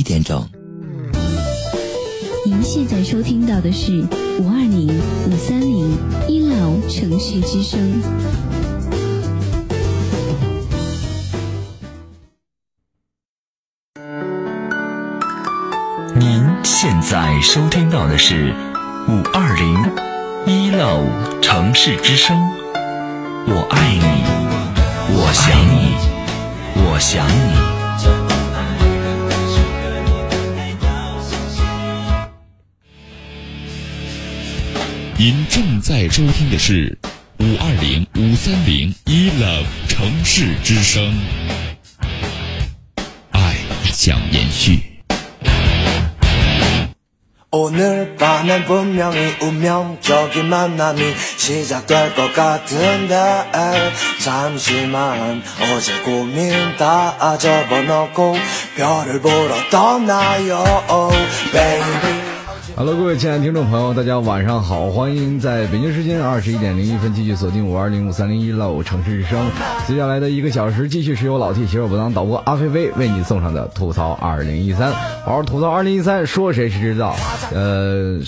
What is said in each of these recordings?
一点整。您现在收听到的是五二零五三零一老城市之声。您现在收听到的是五二零一老城市之声。我爱你，我想你，我想你。您正在收听的是五二零五三零一 love 城市之声，爱将延续。 오늘 밤엔 분명히 운명적인 만남이 시작될 것 같은데 잠시만 어제 고민 다 접어놓고 별을 보러 떠나요 baby Hello，各位亲爱的听众朋友，大家晚上好，欢迎在北京时间二十一点零一分继续锁定五二零五三零一喽城市之声。接下来的一个小时，继续是由老 T 携手不当导播阿飞飞为你送上的吐槽二零一三。好好吐槽二零一三，说谁谁知道？呃，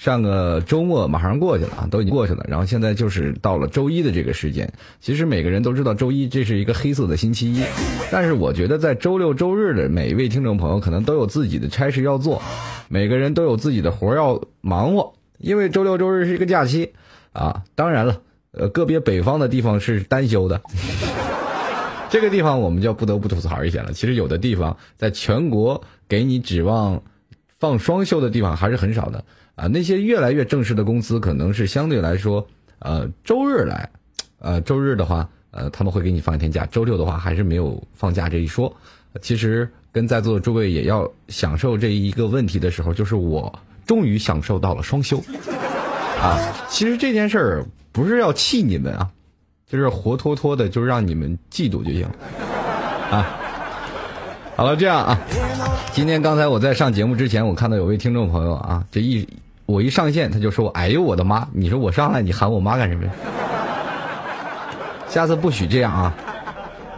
上个周末马上过去了啊，都已经过去了，然后现在就是到了周一的这个时间。其实每个人都知道周一这是一个黑色的星期一，但是我觉得在周六周日的每一位听众朋友可能都有自己的差事要做。每个人都有自己的活儿要忙活，因为周六周日是一个假期啊。当然了，呃，个别北方的地方是单休的，这个地方我们就不得不吐槽一下了。其实有的地方在全国给你指望放双休的地方还是很少的啊。那些越来越正式的公司，可能是相对来说，呃，周日来，呃，周日的话，呃，他们会给你放一天假。周六的话，还是没有放假这一说。其实。跟在座的诸位也要享受这一个问题的时候，就是我终于享受到了双休，啊，其实这件事儿不是要气你们啊，就是活脱脱的就让你们嫉妒就行，啊，好了，这样啊，今天刚才我在上节目之前，我看到有位听众朋友啊，这一我一上线他就说，哎呦我的妈，你说我上来你喊我妈干什么？下次不许这样啊，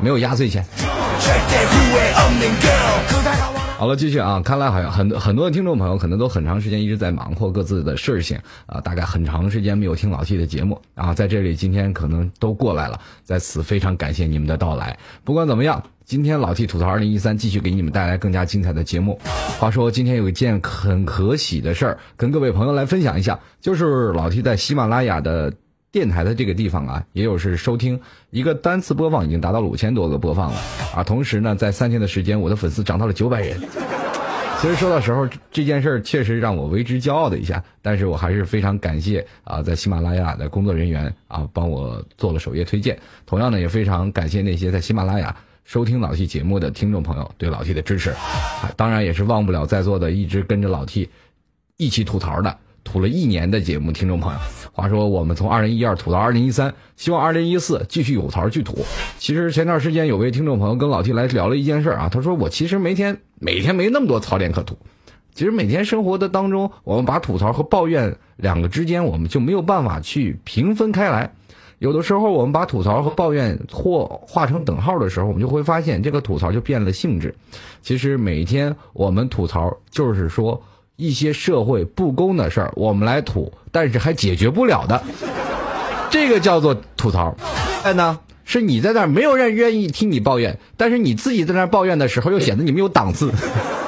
没有压岁钱。好了，继续啊！看来好像很多很多听众朋友可能都很长时间一直在忙活各自的事情啊，大概很长时间没有听老 T 的节目啊，在这里今天可能都过来了，在此非常感谢你们的到来。不管怎么样，今天老 T 吐槽二零一三继续给你们带来更加精彩的节目。话说今天有一件很可喜的事儿，跟各位朋友来分享一下，就是老 T 在喜马拉雅的。电台的这个地方啊，也有是收听一个单次播放已经达到了五千多个播放了啊。同时呢，在三天的时间，我的粉丝涨到了九百人。其实说到时候，这件事儿确实让我为之骄傲的一下，但是我还是非常感谢啊，在喜马拉雅的工作人员啊，帮我做了首页推荐。同样呢，也非常感谢那些在喜马拉雅收听老 T 节目的听众朋友对老 T 的支持啊。当然也是忘不了在座的一直跟着老 T 一起吐槽的。吐了一年的节目，听众朋友，话说我们从二零一二吐到二零一三，希望二零一四继续有槽去吐。其实前段时间有位听众朋友跟老 T 来聊了一件事啊，他说我其实每天每天没那么多槽点可吐。其实每天生活的当中，我们把吐槽和抱怨两个之间，我们就没有办法去平分开来。有的时候我们把吐槽和抱怨或画成等号的时候，我们就会发现这个吐槽就变了性质。其实每天我们吐槽就是说。一些社会不公的事儿，我们来吐，但是还解决不了的，这个叫做吐槽。哎呢，是你在那没有人愿意听你抱怨，但是你自己在那抱怨的时候，又显得你没有档次。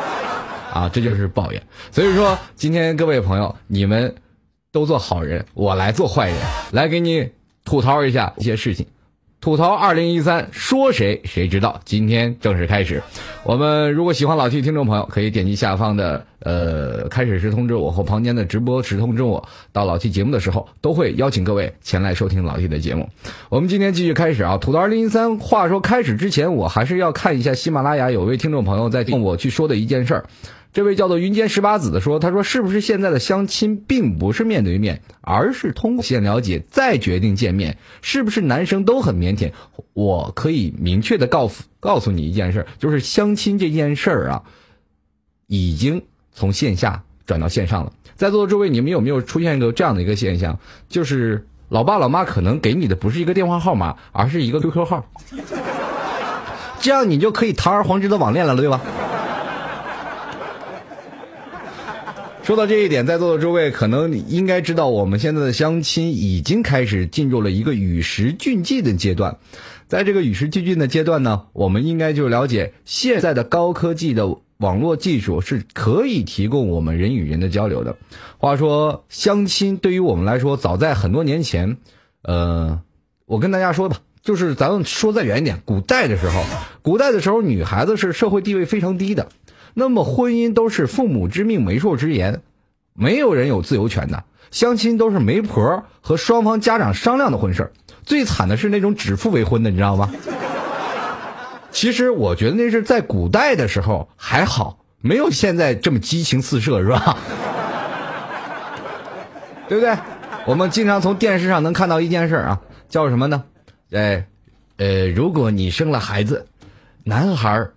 啊，这就是抱怨。所以说，今天各位朋友，你们都做好人，我来做坏人，来给你吐槽一下一些事情。吐槽二零一三，说谁谁知道。今天正式开始，我们如果喜欢老 T 听众朋友，可以点击下方的呃开始时通知我或旁边的直播时通知我。到老 T 节目的时候，都会邀请各位前来收听老 T 的节目。我们今天继续开始啊，吐槽二零一三。话说开始之前，我还是要看一下喜马拉雅有位听众朋友在问我去说的一件事儿。这位叫做云间十八子的说：“他说是不是现在的相亲并不是面对面，而是通过先了解再决定见面？是不是男生都很腼腆？我可以明确的告诉告诉你一件事，就是相亲这件事儿啊，已经从线下转到线上了。在座的诸位，你们有没有出现过这样的一个现象？就是老爸老妈可能给你的不是一个电话号码，而是一个 QQ 号，这样你就可以堂而皇之的网恋了，对吧？”说到这一点，在座的诸位可能应该知道，我们现在的相亲已经开始进入了一个与时俱进的阶段。在这个与时俱进的阶段呢，我们应该就了解现在的高科技的网络技术是可以提供我们人与人的交流的。话说，相亲对于我们来说，早在很多年前，呃，我跟大家说吧，就是咱们说再远一点，古代的时候，古代的时候，女孩子是社会地位非常低的。那么婚姻都是父母之命媒妁之言，没有人有自由权的。相亲都是媒婆和双方家长商量的婚事最惨的是那种指腹为婚的，你知道吗？其实我觉得那是在古代的时候还好，没有现在这么激情四射，是吧？对不对？我们经常从电视上能看到一件事啊，叫什么呢？哎，呃，如果你生了孩子，男孩。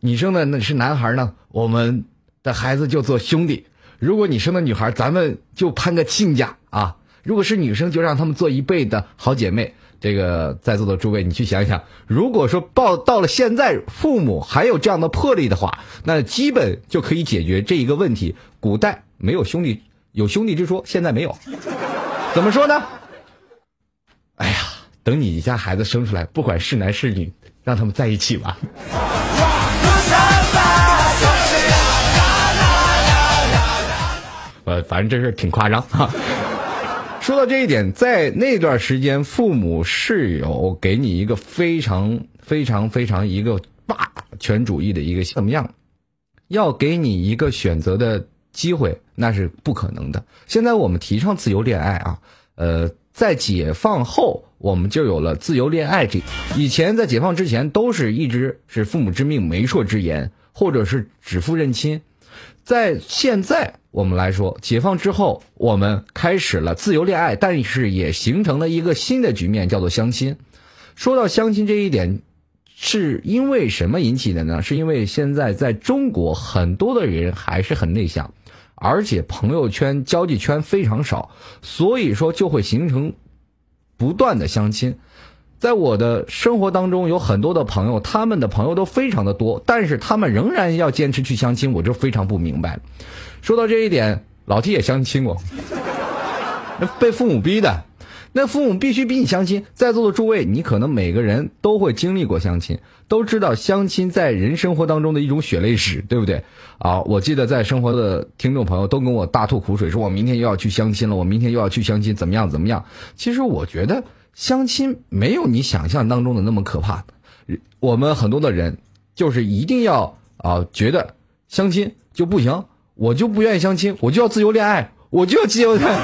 你生的那是男孩呢，我们的孩子就做兄弟；如果你生的女孩，咱们就攀个亲家啊；如果是女生，就让他们做一辈的好姐妹。这个在座的诸位，你去想想，如果说到到了现在，父母还有这样的魄力的话，那基本就可以解决这一个问题。古代没有兄弟，有兄弟之说，现在没有，怎么说呢？哎呀，等你家孩子生出来，不管是男是女，让他们在一起吧。呃，反正这事挺夸张哈。说到这一点，在那段时间，父母是有给你一个非常非常非常一个霸权主义的一个怎么样？要给你一个选择的机会，那是不可能的。现在我们提倡自由恋爱啊，呃，在解放后，我们就有了自由恋爱这。以前在解放之前，都是一直是父母之命、媒妁之言。或者是指腹认亲，在现在我们来说，解放之后，我们开始了自由恋爱，但是也形成了一个新的局面，叫做相亲。说到相亲这一点，是因为什么引起的呢？是因为现在在中国很多的人还是很内向，而且朋友圈、交际圈非常少，所以说就会形成不断的相亲。在我的生活当中，有很多的朋友，他们的朋友都非常的多，但是他们仍然要坚持去相亲，我就非常不明白。说到这一点，老提也相亲过，被父母逼的，那父母必须逼你相亲。在座的诸位，你可能每个人都会经历过相亲，都知道相亲在人生活当中的一种血泪史，对不对？啊，我记得在生活的听众朋友都跟我大吐苦水，说我明天又要去相亲了，我明天又要去相亲，怎么样怎么样？其实我觉得。相亲没有你想象当中的那么可怕，我们很多的人就是一定要啊，觉得相亲就不行，我就不愿意相亲，我就要自由恋爱，我就要自由恋爱。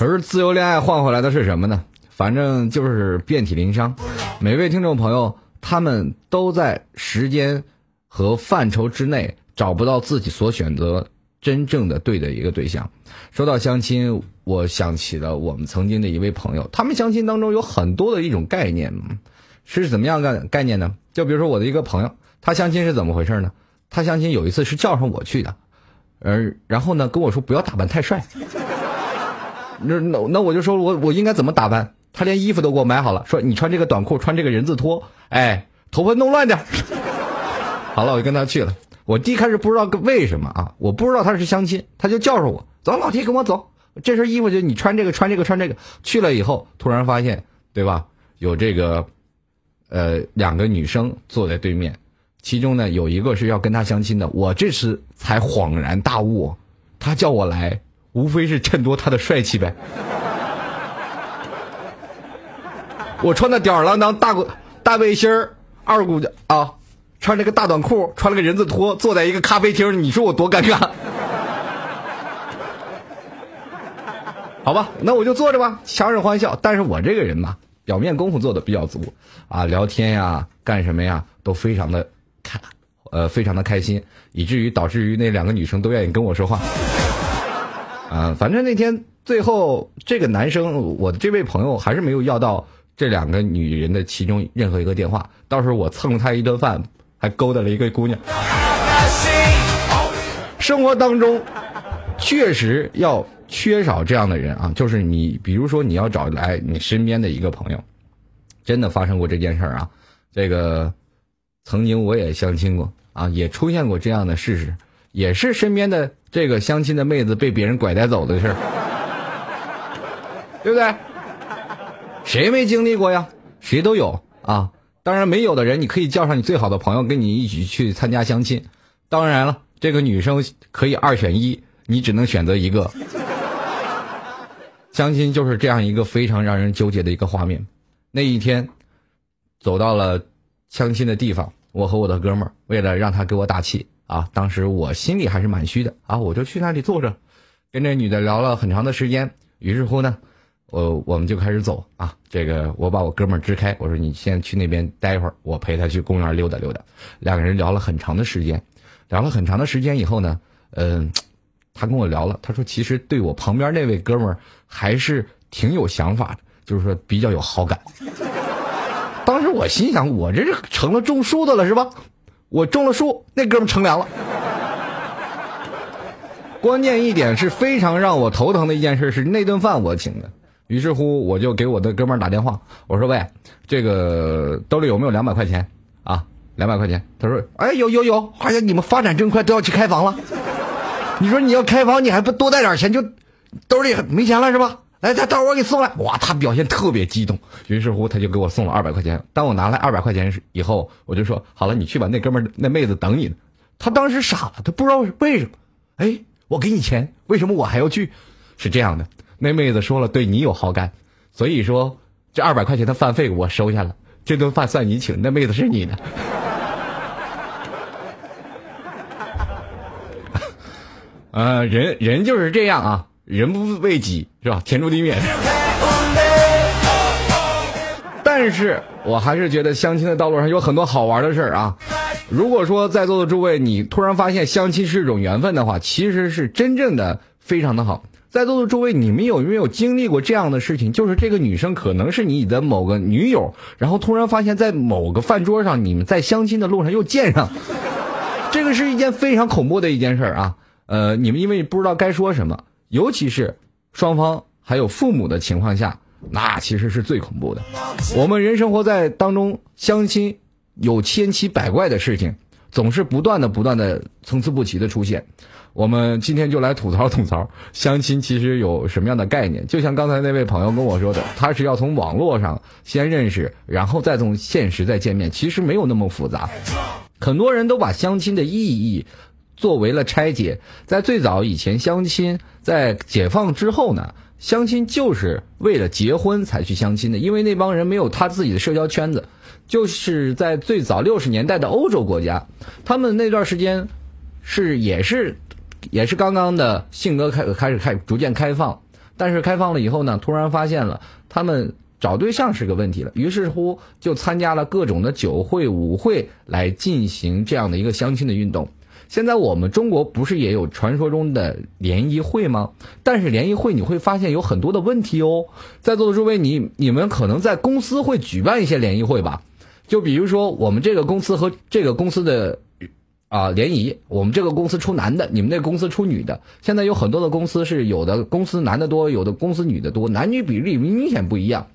而自由恋爱换回来的是什么呢？反正就是遍体鳞伤。每位听众朋友，他们都在时间和范畴之内。找不到自己所选择真正的对的一个对象。说到相亲，我想起了我们曾经的一位朋友，他们相亲当中有很多的一种概念，是怎么样个概念呢？就比如说我的一个朋友，他相亲是怎么回事呢？他相亲有一次是叫上我去的，呃，然后呢跟我说不要打扮太帅。那那那我就说我我应该怎么打扮？他连衣服都给我买好了，说你穿这个短裤，穿这个人字拖，哎，头发弄乱点。好了，我就跟他去了。我第一开始不知道为什么啊，我不知道他是相亲，他就叫上我，走，老弟跟我走，这身衣服就你穿这个，穿这个，穿这个。去了以后，突然发现，对吧？有这个，呃，两个女生坐在对面，其中呢有一个是要跟他相亲的。我这时才恍然大悟，他叫我来，无非是衬托他的帅气呗。我穿的吊儿郎当，大裤大背心儿，二股的啊。穿了个大短裤，穿了个人字拖，坐在一个咖啡厅，你说我多尴尬？好吧，那我就坐着吧，强忍欢笑。但是我这个人嘛，表面功夫做的比较足啊，聊天呀，干什么呀，都非常的开，呃，非常的开心，以至于导致于那两个女生都愿意跟我说话。啊，反正那天最后这个男生，我的这位朋友还是没有要到这两个女人的其中任何一个电话，到时候我蹭了他一顿饭。还勾搭了一个姑娘。生活当中确实要缺少这样的人啊，就是你，比如说你要找来你身边的一个朋友，真的发生过这件事儿啊。这个曾经我也相亲过啊，也出现过这样的事实，也是身边的这个相亲的妹子被别人拐带走的事儿，对不对？谁没经历过呀？谁都有啊。当然没有的人，你可以叫上你最好的朋友跟你一起去参加相亲。当然了，这个女生可以二选一，你只能选择一个。相亲就是这样一个非常让人纠结的一个画面。那一天，走到了相亲的地方，我和我的哥们儿为了让他给我打气啊，当时我心里还是蛮虚的啊，我就去那里坐着，跟这女的聊了很长的时间。于是乎呢。我我们就开始走啊，这个我把我哥们儿支开，我说你先去那边待一会儿，我陪他去公园溜达溜达。两个人聊了很长的时间，聊了很长的时间以后呢，嗯，他跟我聊了，他说其实对我旁边那位哥们儿还是挺有想法的，就是说比较有好感。当时我心想，我这是成了种树的了是吧？我种了树，那哥们乘凉了。关键一点是非常让我头疼的一件事是那顿饭我请的。于是乎，我就给我的哥们儿打电话，我说：“喂，这个兜里有没有两百块钱啊？两百块钱。”他说：“哎，有有有！哎呀，你们发展真快，都要去开房了。你说你要开房，你还不多带点钱，就兜里没钱了是吧？来，他到我给你送来。哇，他表现特别激动。于是乎，他就给我送了二百块钱。当我拿来二百块钱以后，我就说：好了，你去吧，那哥们儿那妹子等你呢。他当时傻了，他不知道为什么。哎，我给你钱，为什么我还要去？是这样的。”那妹子说了，对你有好感，所以说这二百块钱的饭费我收下了，这顿饭算你请。那妹子是你的，呃，人人就是这样啊，人不为己是吧？天诛地灭。但是我还是觉得相亲的道路上有很多好玩的事儿啊。如果说在座的诸位，你突然发现相亲是一种缘分的话，其实是真正的非常的好。在座的诸位，你们有没有经历过这样的事情？就是这个女生可能是你的某个女友，然后突然发现，在某个饭桌上，你们在相亲的路上又见上，这个是一件非常恐怖的一件事啊。呃，你们因为不知道该说什么，尤其是双方还有父母的情况下，那其实是最恐怖的。我们人生活在当中，相亲有千奇百怪的事情，总是不断的、不断的、参差不齐的出现。我们今天就来吐槽吐槽相亲，其实有什么样的概念？就像刚才那位朋友跟我说的，他是要从网络上先认识，然后再从现实再见面，其实没有那么复杂。很多人都把相亲的意义作为了拆解。在最早以前，相亲在解放之后呢，相亲就是为了结婚才去相亲的，因为那帮人没有他自己的社交圈子。就是在最早六十年代的欧洲国家，他们那段时间是也是。也是刚刚的性格开开始开逐渐开放，但是开放了以后呢，突然发现了他们找对象是个问题了，于是乎就参加了各种的酒会、舞会来进行这样的一个相亲的运动。现在我们中国不是也有传说中的联谊会吗？但是联谊会你会发现有很多的问题哦。在座的诸位，你你们可能在公司会举办一些联谊会吧？就比如说我们这个公司和这个公司的。啊，联谊，我们这个公司出男的，你们那公司出女的。现在有很多的公司是有的公司男的多，有的公司女的多，男女比例明显不一样。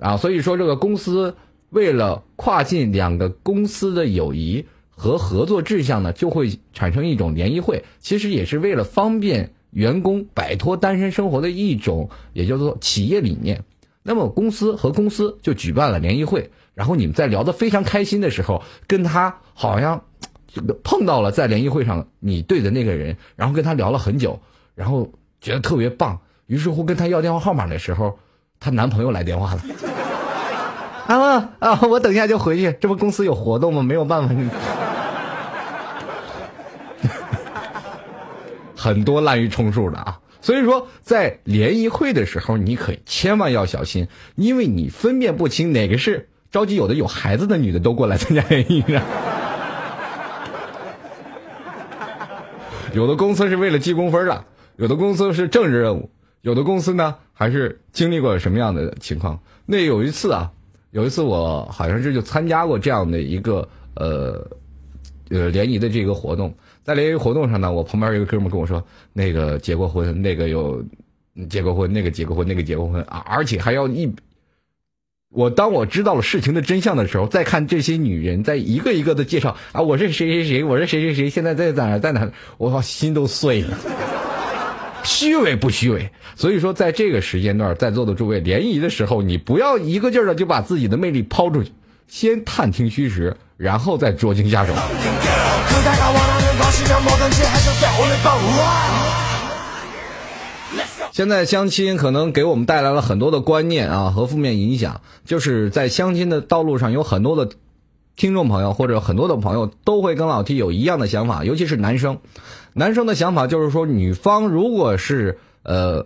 啊，所以说这个公司为了跨进两个公司的友谊和合作志向呢，就会产生一种联谊会。其实也是为了方便员工摆脱单身生活的一种，也叫做企业理念。那么公司和公司就举办了联谊会，然后你们在聊得非常开心的时候，跟他好像。碰到了在联谊会上你对的那个人，然后跟他聊了很久，然后觉得特别棒，于是乎跟他要电话号码的时候，她男朋友来电话了。啊 啊！我等一下就回去，这不公司有活动吗？没有办法。很多滥竽充数的啊，所以说在联谊会的时候，你可千万要小心，因为你分辨不清哪个是着急有的有孩子的女的都过来参加联谊啊。有的公司是为了记工分的，有的公司是政治任务，有的公司呢还是经历过什么样的情况？那有一次啊，有一次我好像是就参加过这样的一个呃呃联谊的这个活动，在联谊活动上呢，我旁边有一个哥们跟我说，那个结过婚，那个有结过婚，那个结过婚，那个结过婚啊，而且还要一我当我知道了事情的真相的时候，再看这些女人在一个一个的介绍啊，我是谁谁谁，我是谁谁谁，现在在在哪在哪，我心都碎了。虚伪不虚伪？所以说，在这个时间段，在座的诸位联谊的时候，你不要一个劲儿的就把自己的魅力抛出去，先探听虚实，然后再捉襟下手。现在相亲可能给我们带来了很多的观念啊和负面影响，就是在相亲的道路上有很多的听众朋友或者很多的朋友都会跟老 T 有一样的想法，尤其是男生，男生的想法就是说，女方如果是呃，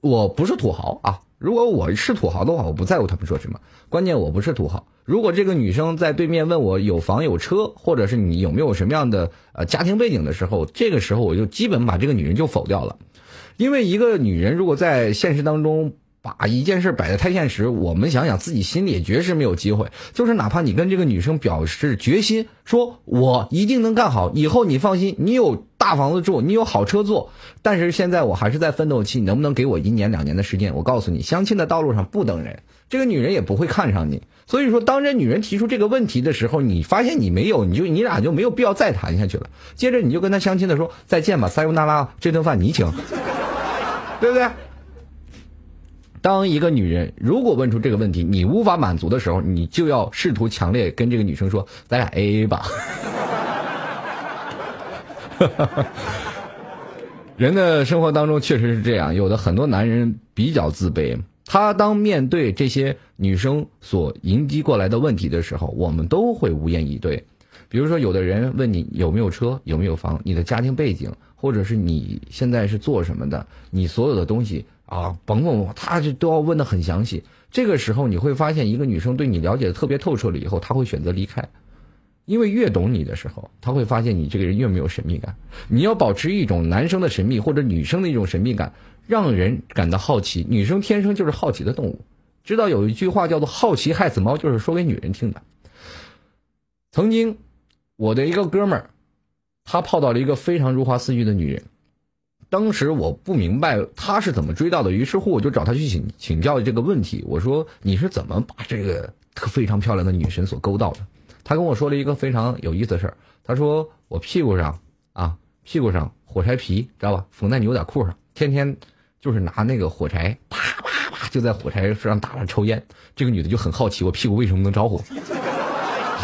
我不是土豪啊，如果我是土豪的话，我不在乎他们说什么，关键我不是土豪。如果这个女生在对面问我有房有车，或者是你有没有什么样的呃家庭背景的时候，这个时候我就基本把这个女人就否掉了。因为一个女人如果在现实当中把一件事摆的太现实，我们想想自己心里也绝是没有机会。就是哪怕你跟这个女生表示决心，说我一定能干好，以后你放心，你有大房子住，你有好车坐。但是现在我还是在奋斗期，你能不能给我一年两年的时间？我告诉你，相亲的道路上不等人，这个女人也不会看上你。所以说，当这女人提出这个问题的时候，你发现你没有，你就你俩就没有必要再谈下去了。接着你就跟她相亲的说再见吧，撒尤那拉，这顿饭你请。对不对？当一个女人如果问出这个问题，你无法满足的时候，你就要试图强烈跟这个女生说：“咱俩 A A 吧。”人的生活当中确实是这样，有的很多男人比较自卑，他当面对这些女生所迎击过来的问题的时候，我们都会无言以对。比如说，有的人问你有没有车，有没有房，你的家庭背景。或者是你现在是做什么的？你所有的东西啊，甭问我，他就都要问的很详细。这个时候你会发现，一个女生对你了解的特别透彻了以后，她会选择离开，因为越懂你的时候，她会发现你这个人越没有神秘感。你要保持一种男生的神秘或者女生的一种神秘感，让人感到好奇。女生天生就是好奇的动物，知道有一句话叫做“好奇害死猫”，就是说给女人听的。曾经，我的一个哥们儿。他泡到了一个非常如花似玉的女人，当时我不明白他是怎么追到的，于是乎我就找他去请请教这个问题。我说你是怎么把这个非常漂亮的女神所勾到的？他跟我说了一个非常有意思的事儿。他说我屁股上啊，屁股上火柴皮知道吧，缝在牛仔裤上，天天就是拿那个火柴啪啪啪就在火柴上打着抽烟。这个女的就很好奇我屁股为什么能着火。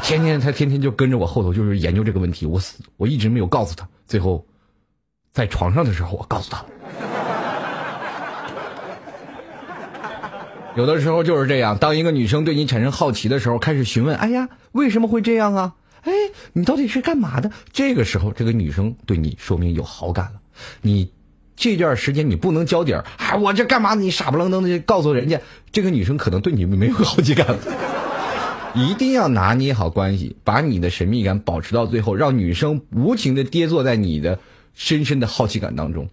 天天她天天就跟着我后头，就是研究这个问题。我死，我一直没有告诉她。最后，在床上的时候，我告诉她了。有的时候就是这样，当一个女生对你产生好奇的时候，开始询问：“哎呀，为什么会这样啊？哎，你到底是干嘛的？”这个时候，这个女生对你说明有好感了。你这段时间你不能交底儿，啊，我这干嘛？你傻不愣登的告诉人家，这个女生可能对你没有好奇感。一定要拿捏好关系，把你的神秘感保持到最后，让女生无情的跌坐在你的深深的好奇感当中。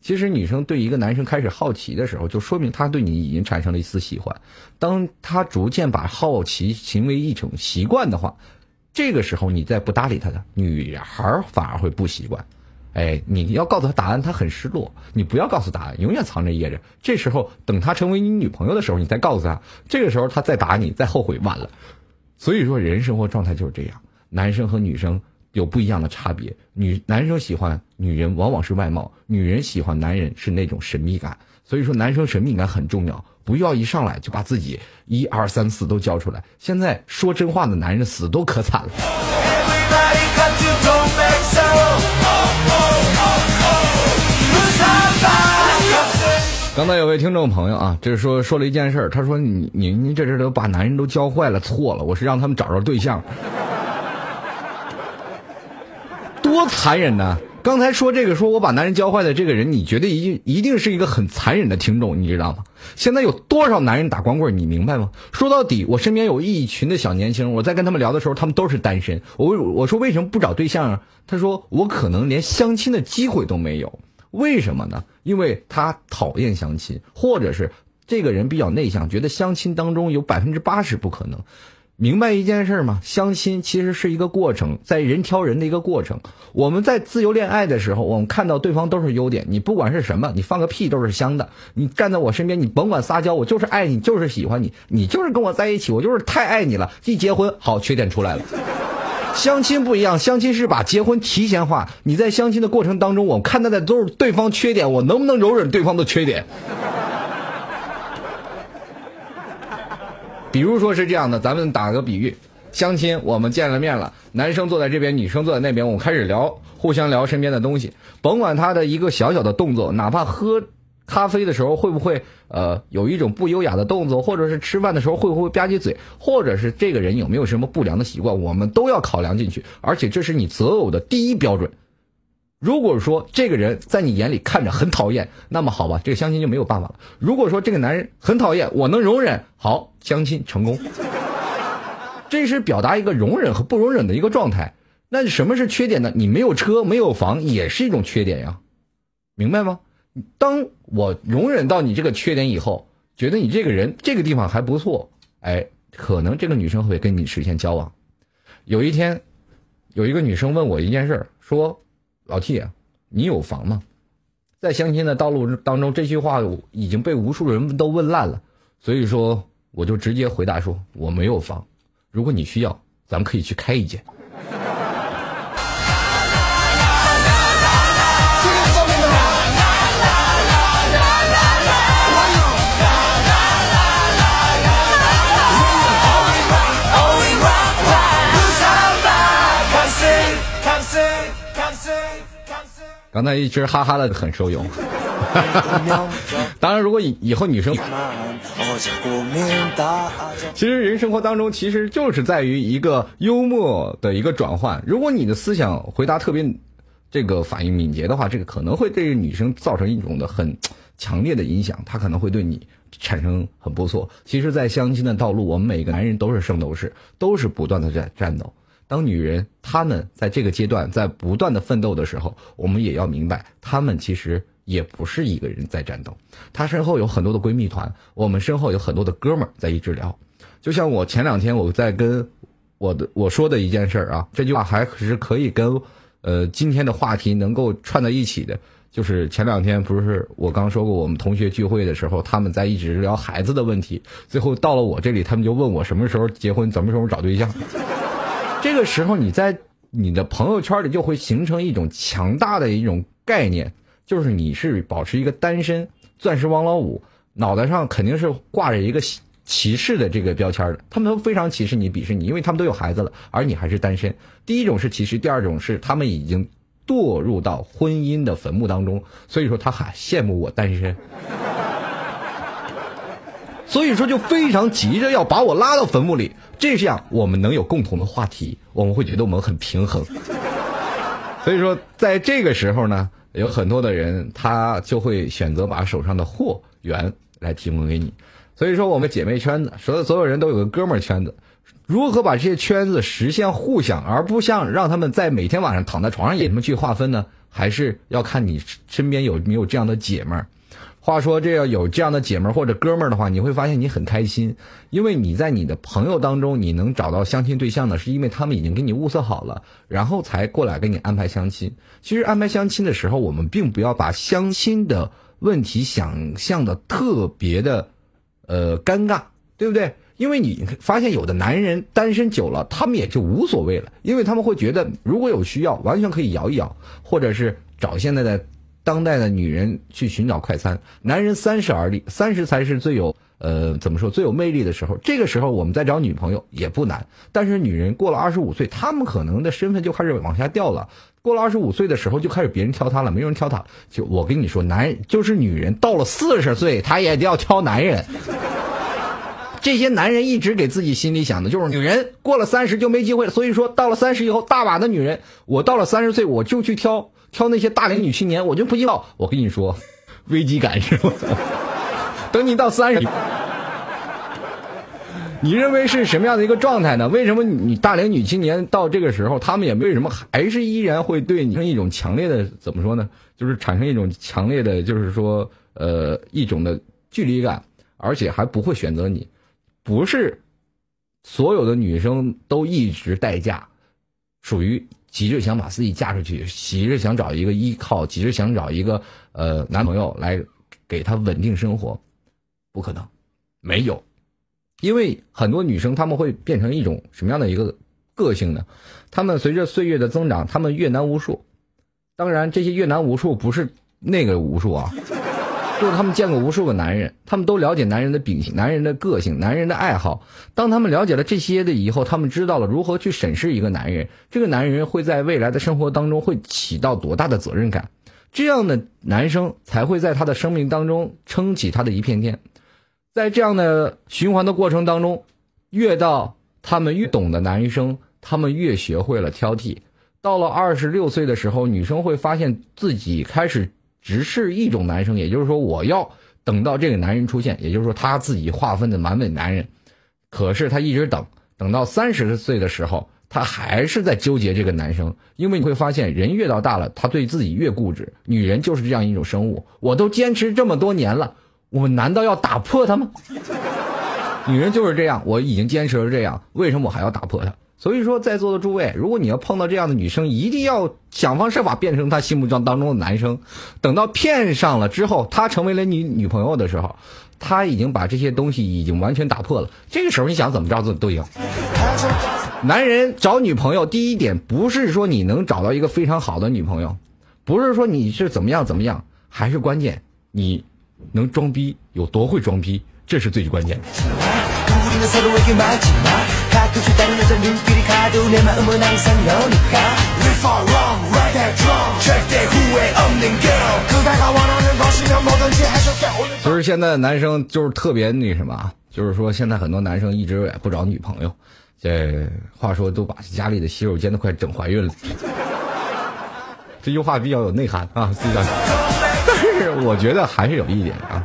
其实，女生对一个男生开始好奇的时候，就说明她对你已经产生了一丝喜欢。当她逐渐把好奇行为一种习惯的话，这个时候你再不搭理她的女孩反而会不习惯。哎，你要告诉他答案，他很失落。你不要告诉答案，永远藏着掖着。这时候等他成为你女朋友的时候，你再告诉他，这个时候他再打你，再后悔晚了。所以说，人生活状态就是这样。男生和女生有不一样的差别。女男生喜欢女人往往是外貌，女人喜欢男人是那种神秘感。所以说，男生神秘感很重要，不要一上来就把自己一二三四都交出来。现在说真话的男人死都可惨了。刚才有位听众朋友啊，就是说说了一件事他说你你你这这都把男人都教坏了，错了，我是让他们找着对象，多残忍呢！刚才说这个说我把男人教坏的这个人，你觉得一一定是一个很残忍的听众，你知道吗？现在有多少男人打光棍，你明白吗？说到底，我身边有一群的小年轻，我在跟他们聊的时候，他们都是单身。我我说为什么不找对象啊？他说我可能连相亲的机会都没有。为什么呢？因为他讨厌相亲，或者是这个人比较内向，觉得相亲当中有百分之八十不可能。明白一件事吗？相亲其实是一个过程，在人挑人的一个过程。我们在自由恋爱的时候，我们看到对方都是优点，你不管是什么，你放个屁都是香的。你站在我身边，你甭管撒娇，我就是爱你，就是喜欢你，你就是跟我在一起，我就是太爱你了。一结婚，好，缺点出来了。相亲不一样，相亲是把结婚提前化。你在相亲的过程当中，我看到的都是对方缺点，我能不能容忍对方的缺点？比如说是这样的，咱们打个比喻，相亲我们见了面了，男生坐在这边，女生坐在那边，我们开始聊，互相聊身边的东西，甭管他的一个小小的动作，哪怕喝咖啡的时候会不会呃有一种不优雅的动作，或者是吃饭的时候会不会吧唧嘴，或者是这个人有没有什么不良的习惯，我们都要考量进去，而且这是你择偶的第一标准。如果说这个人在你眼里看着很讨厌，那么好吧，这个相亲就没有办法了。如果说这个男人很讨厌，我能容忍，好，相亲成功。这是表达一个容忍和不容忍的一个状态。那什么是缺点呢？你没有车，没有房，也是一种缺点呀，明白吗？当我容忍到你这个缺点以后，觉得你这个人这个地方还不错，哎，可能这个女生会跟你实现交往。有一天，有一个女生问我一件事儿，说。老 T，你有房吗？在相亲的道路当中，这句话已经被无数人都问烂了，所以说我就直接回答说我没有房。如果你需要，咱们可以去开一间。刚才一直哈哈的很受用，当然，如果以以后女生，其实人生活当中其实就是在于一个幽默的一个转换。如果你的思想回答特别这个反应敏捷的话，这个可能会对女生造成一种的很强烈的影响，她可能会对你产生很不错。其实，在相亲的道路，我们每个男人都是圣斗士，都是不断的在战斗。当女人她们在这个阶段在不断的奋斗的时候，我们也要明白，她们其实也不是一个人在战斗，她身后有很多的闺蜜团，我们身后有很多的哥们儿在一直聊。就像我前两天我在跟我的我说的一件事儿啊，这句话还是可以跟呃今天的话题能够串在一起的。就是前两天不是我刚说过，我们同学聚会的时候，他们在一直聊孩子的问题，最后到了我这里，他们就问我什么时候结婚，什么时候找对象。这个时候，你在你的朋友圈里就会形成一种强大的一种概念，就是你是保持一个单身钻石王老五，脑袋上肯定是挂着一个歧视的这个标签的。他们都非常歧视你、鄙视你，因为他们都有孩子了，而你还是单身。第一种是歧视，第二种是他们已经堕入到婚姻的坟墓当中，所以说他还羡慕我单身。所以说，就非常急着要把我拉到坟墓里。这样，我们能有共同的话题，我们会觉得我们很平衡。所以说，在这个时候呢，有很多的人他就会选择把手上的货源来提供给你。所以说，我们姐妹圈子，所有所有人都有个哥们儿圈子。如何把这些圈子实现互享，而不像让他们在每天晚上躺在床上也他们去划分呢？还是要看你身边有没有这样的姐们儿。话说，这要有这样的姐们儿或者哥们儿的话，你会发现你很开心，因为你在你的朋友当中，你能找到相亲对象呢，是因为他们已经给你物色好了，然后才过来给你安排相亲。其实安排相亲的时候，我们并不要把相亲的问题想象的特别的，呃，尴尬，对不对？因为你发现有的男人单身久了，他们也就无所谓了，因为他们会觉得如果有需要，完全可以摇一摇，或者是找现在的。当代的女人去寻找快餐，男人三十而立，三十才是最有呃怎么说最有魅力的时候。这个时候我们再找女朋友也不难。但是女人过了二十五岁，她们可能的身份就开始往下掉了。过了二十五岁的时候，就开始别人挑她了，没人挑她。就我跟你说，男人就是女人到了四十岁，她也要挑男人。这些男人一直给自己心里想的就是女人过了三十就没机会了。所以说到了三十以后，大把的女人，我到了三十岁我就去挑。挑那些大龄女青年，我就不知道。我跟你说，危机感是吧？等你到三十，你认为是什么样的一个状态呢？为什么你大龄女青年到这个时候，他们也为什么还是依然会对你一种强烈的怎么说呢？就是产生一种强烈的，就是说呃一种的距离感，而且还不会选择你，不是所有的女生都一直待嫁，属于急着想把自己嫁出去，急着想找一个依靠，急着想找一个呃男朋友来给她稳定生活，不可能，没有，因为很多女生她们会变成一种什么样的一个个性呢？她们随着岁月的增长，她们阅男无数，当然这些阅男无数不是那个无数啊。就是他们见过无数个男人，他们都了解男人的秉性、男人的个性、男人的爱好。当他们了解了这些的以后，他们知道了如何去审视一个男人，这个男人会在未来的生活当中会起到多大的责任感，这样的男生才会在他的生命当中撑起他的一片天。在这样的循环的过程当中，越到他们越懂得男生，他们越学会了挑剔。到了二十六岁的时候，女生会发现自己开始。只是一种男生，也就是说，我要等到这个男人出现，也就是说他自己划分的完美男人。可是他一直等，等到三十岁的时候，他还是在纠结这个男生，因为你会发现，人越到大了，他对自己越固执。女人就是这样一种生物，我都坚持这么多年了，我难道要打破他吗？女人就是这样，我已经坚持了这样，为什么我还要打破他？所以说，在座的诸位，如果你要碰到这样的女生，一定要想方设法变成她心目中当中的男生。等到骗上了之后，她成为了你女朋友的时候，她已经把这些东西已经完全打破了。这个时候，你想怎么着都都行。男人找女朋友，第一点不是说你能找到一个非常好的女朋友，不是说你是怎么样怎么样，还是关键你能装逼有多会装逼，这是最关键的。就是现在的男生就是特别那什么，就是说现在很多男生一直也不找女朋友，这话说都把家里的洗手间都快整怀孕了。这句话比较有内涵啊，但是我觉得还是有一点啊。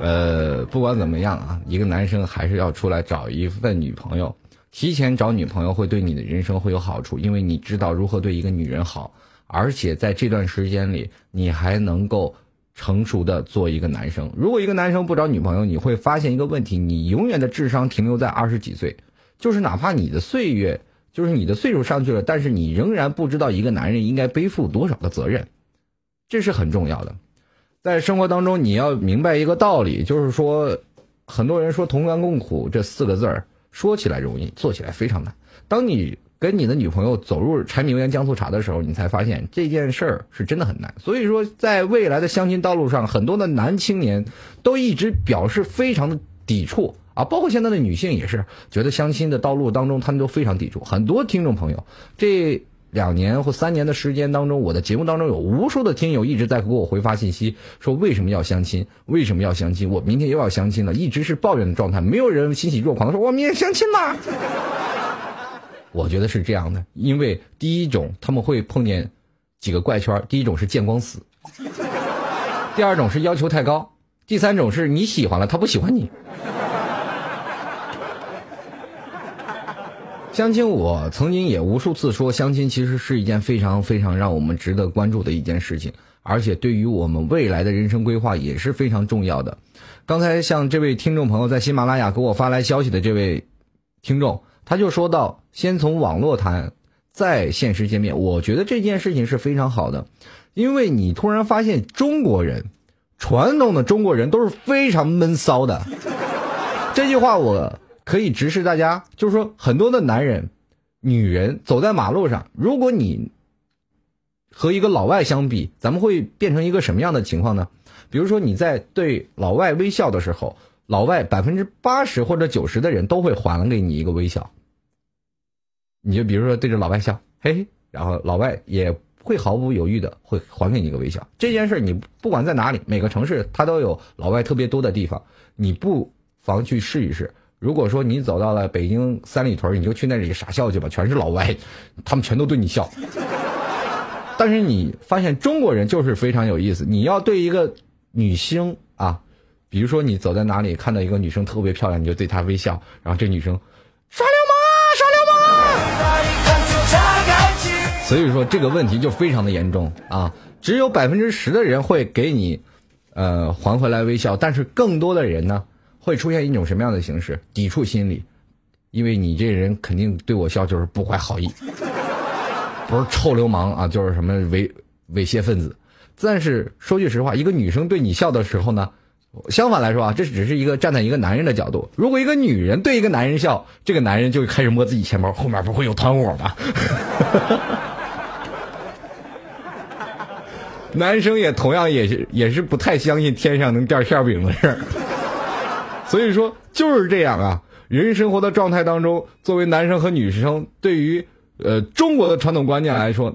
呃，不管怎么样啊，一个男生还是要出来找一份女朋友。提前找女朋友会对你的人生会有好处，因为你知道如何对一个女人好，而且在这段时间里，你还能够成熟的做一个男生。如果一个男生不找女朋友，你会发现一个问题：你永远的智商停留在二十几岁，就是哪怕你的岁月，就是你的岁数上去了，但是你仍然不知道一个男人应该背负多少的责任，这是很重要的。在生活当中，你要明白一个道理，就是说，很多人说“同甘共苦”这四个字儿，说起来容易，做起来非常难。当你跟你的女朋友走入柴米油盐酱醋茶的时候，你才发现这件事儿是真的很难。所以说，在未来的相亲道路上，很多的男青年都一直表示非常的抵触啊，包括现在的女性也是觉得相亲的道路当中，他们都非常抵触。很多听众朋友，这。两年或三年的时间当中，我的节目当中有无数的听友一直在给我回发信息，说为什么要相亲？为什么要相亲？我明天又要相亲了，一直是抱怨的状态，没有人欣喜若狂的说我明天相亲了。我觉得是这样的，因为第一种他们会碰见几个怪圈，第一种是见光死，第二种是要求太高，第三种是你喜欢了他不喜欢你。相亲，我曾经也无数次说，相亲其实是一件非常非常让我们值得关注的一件事情，而且对于我们未来的人生规划也是非常重要的。刚才像这位听众朋友在喜马拉雅给我发来消息的这位听众，他就说到，先从网络谈，再现实见面。我觉得这件事情是非常好的，因为你突然发现中国人，传统的中国人都是非常闷骚的。这句话我。可以直视大家，就是说，很多的男人、女人走在马路上，如果你和一个老外相比，咱们会变成一个什么样的情况呢？比如说，你在对老外微笑的时候，老外百分之八十或者九十的人都会还给你一个微笑。你就比如说对着老外笑，嘿嘿，然后老外也会毫不犹豫的会还给你一个微笑。这件事你不管在哪里，每个城市它都有老外特别多的地方，你不妨去试一试。如果说你走到了北京三里屯，你就去那里傻笑去吧，全是老外，他们全都对你笑。但是你发现中国人就是非常有意思，你要对一个女星啊，比如说你走在哪里看到一个女生特别漂亮，你就对她微笑，然后这女生耍流氓啊，耍流氓。所以说这个问题就非常的严重啊，只有百分之十的人会给你，呃，还回来微笑，但是更多的人呢？会出现一种什么样的形式？抵触心理，因为你这人肯定对我笑就是不怀好意，不是臭流氓啊，就是什么猥猥亵分子。但是说句实话，一个女生对你笑的时候呢，相反来说啊，这只是一个站在一个男人的角度。如果一个女人对一个男人笑，这个男人就开始摸自己钱包，后面不会有团伙吧？男生也同样也是也是不太相信天上能掉馅饼的事儿，所以说就是这样啊。人生活的状态当中，作为男生和女生，对于呃中国的传统观念来说，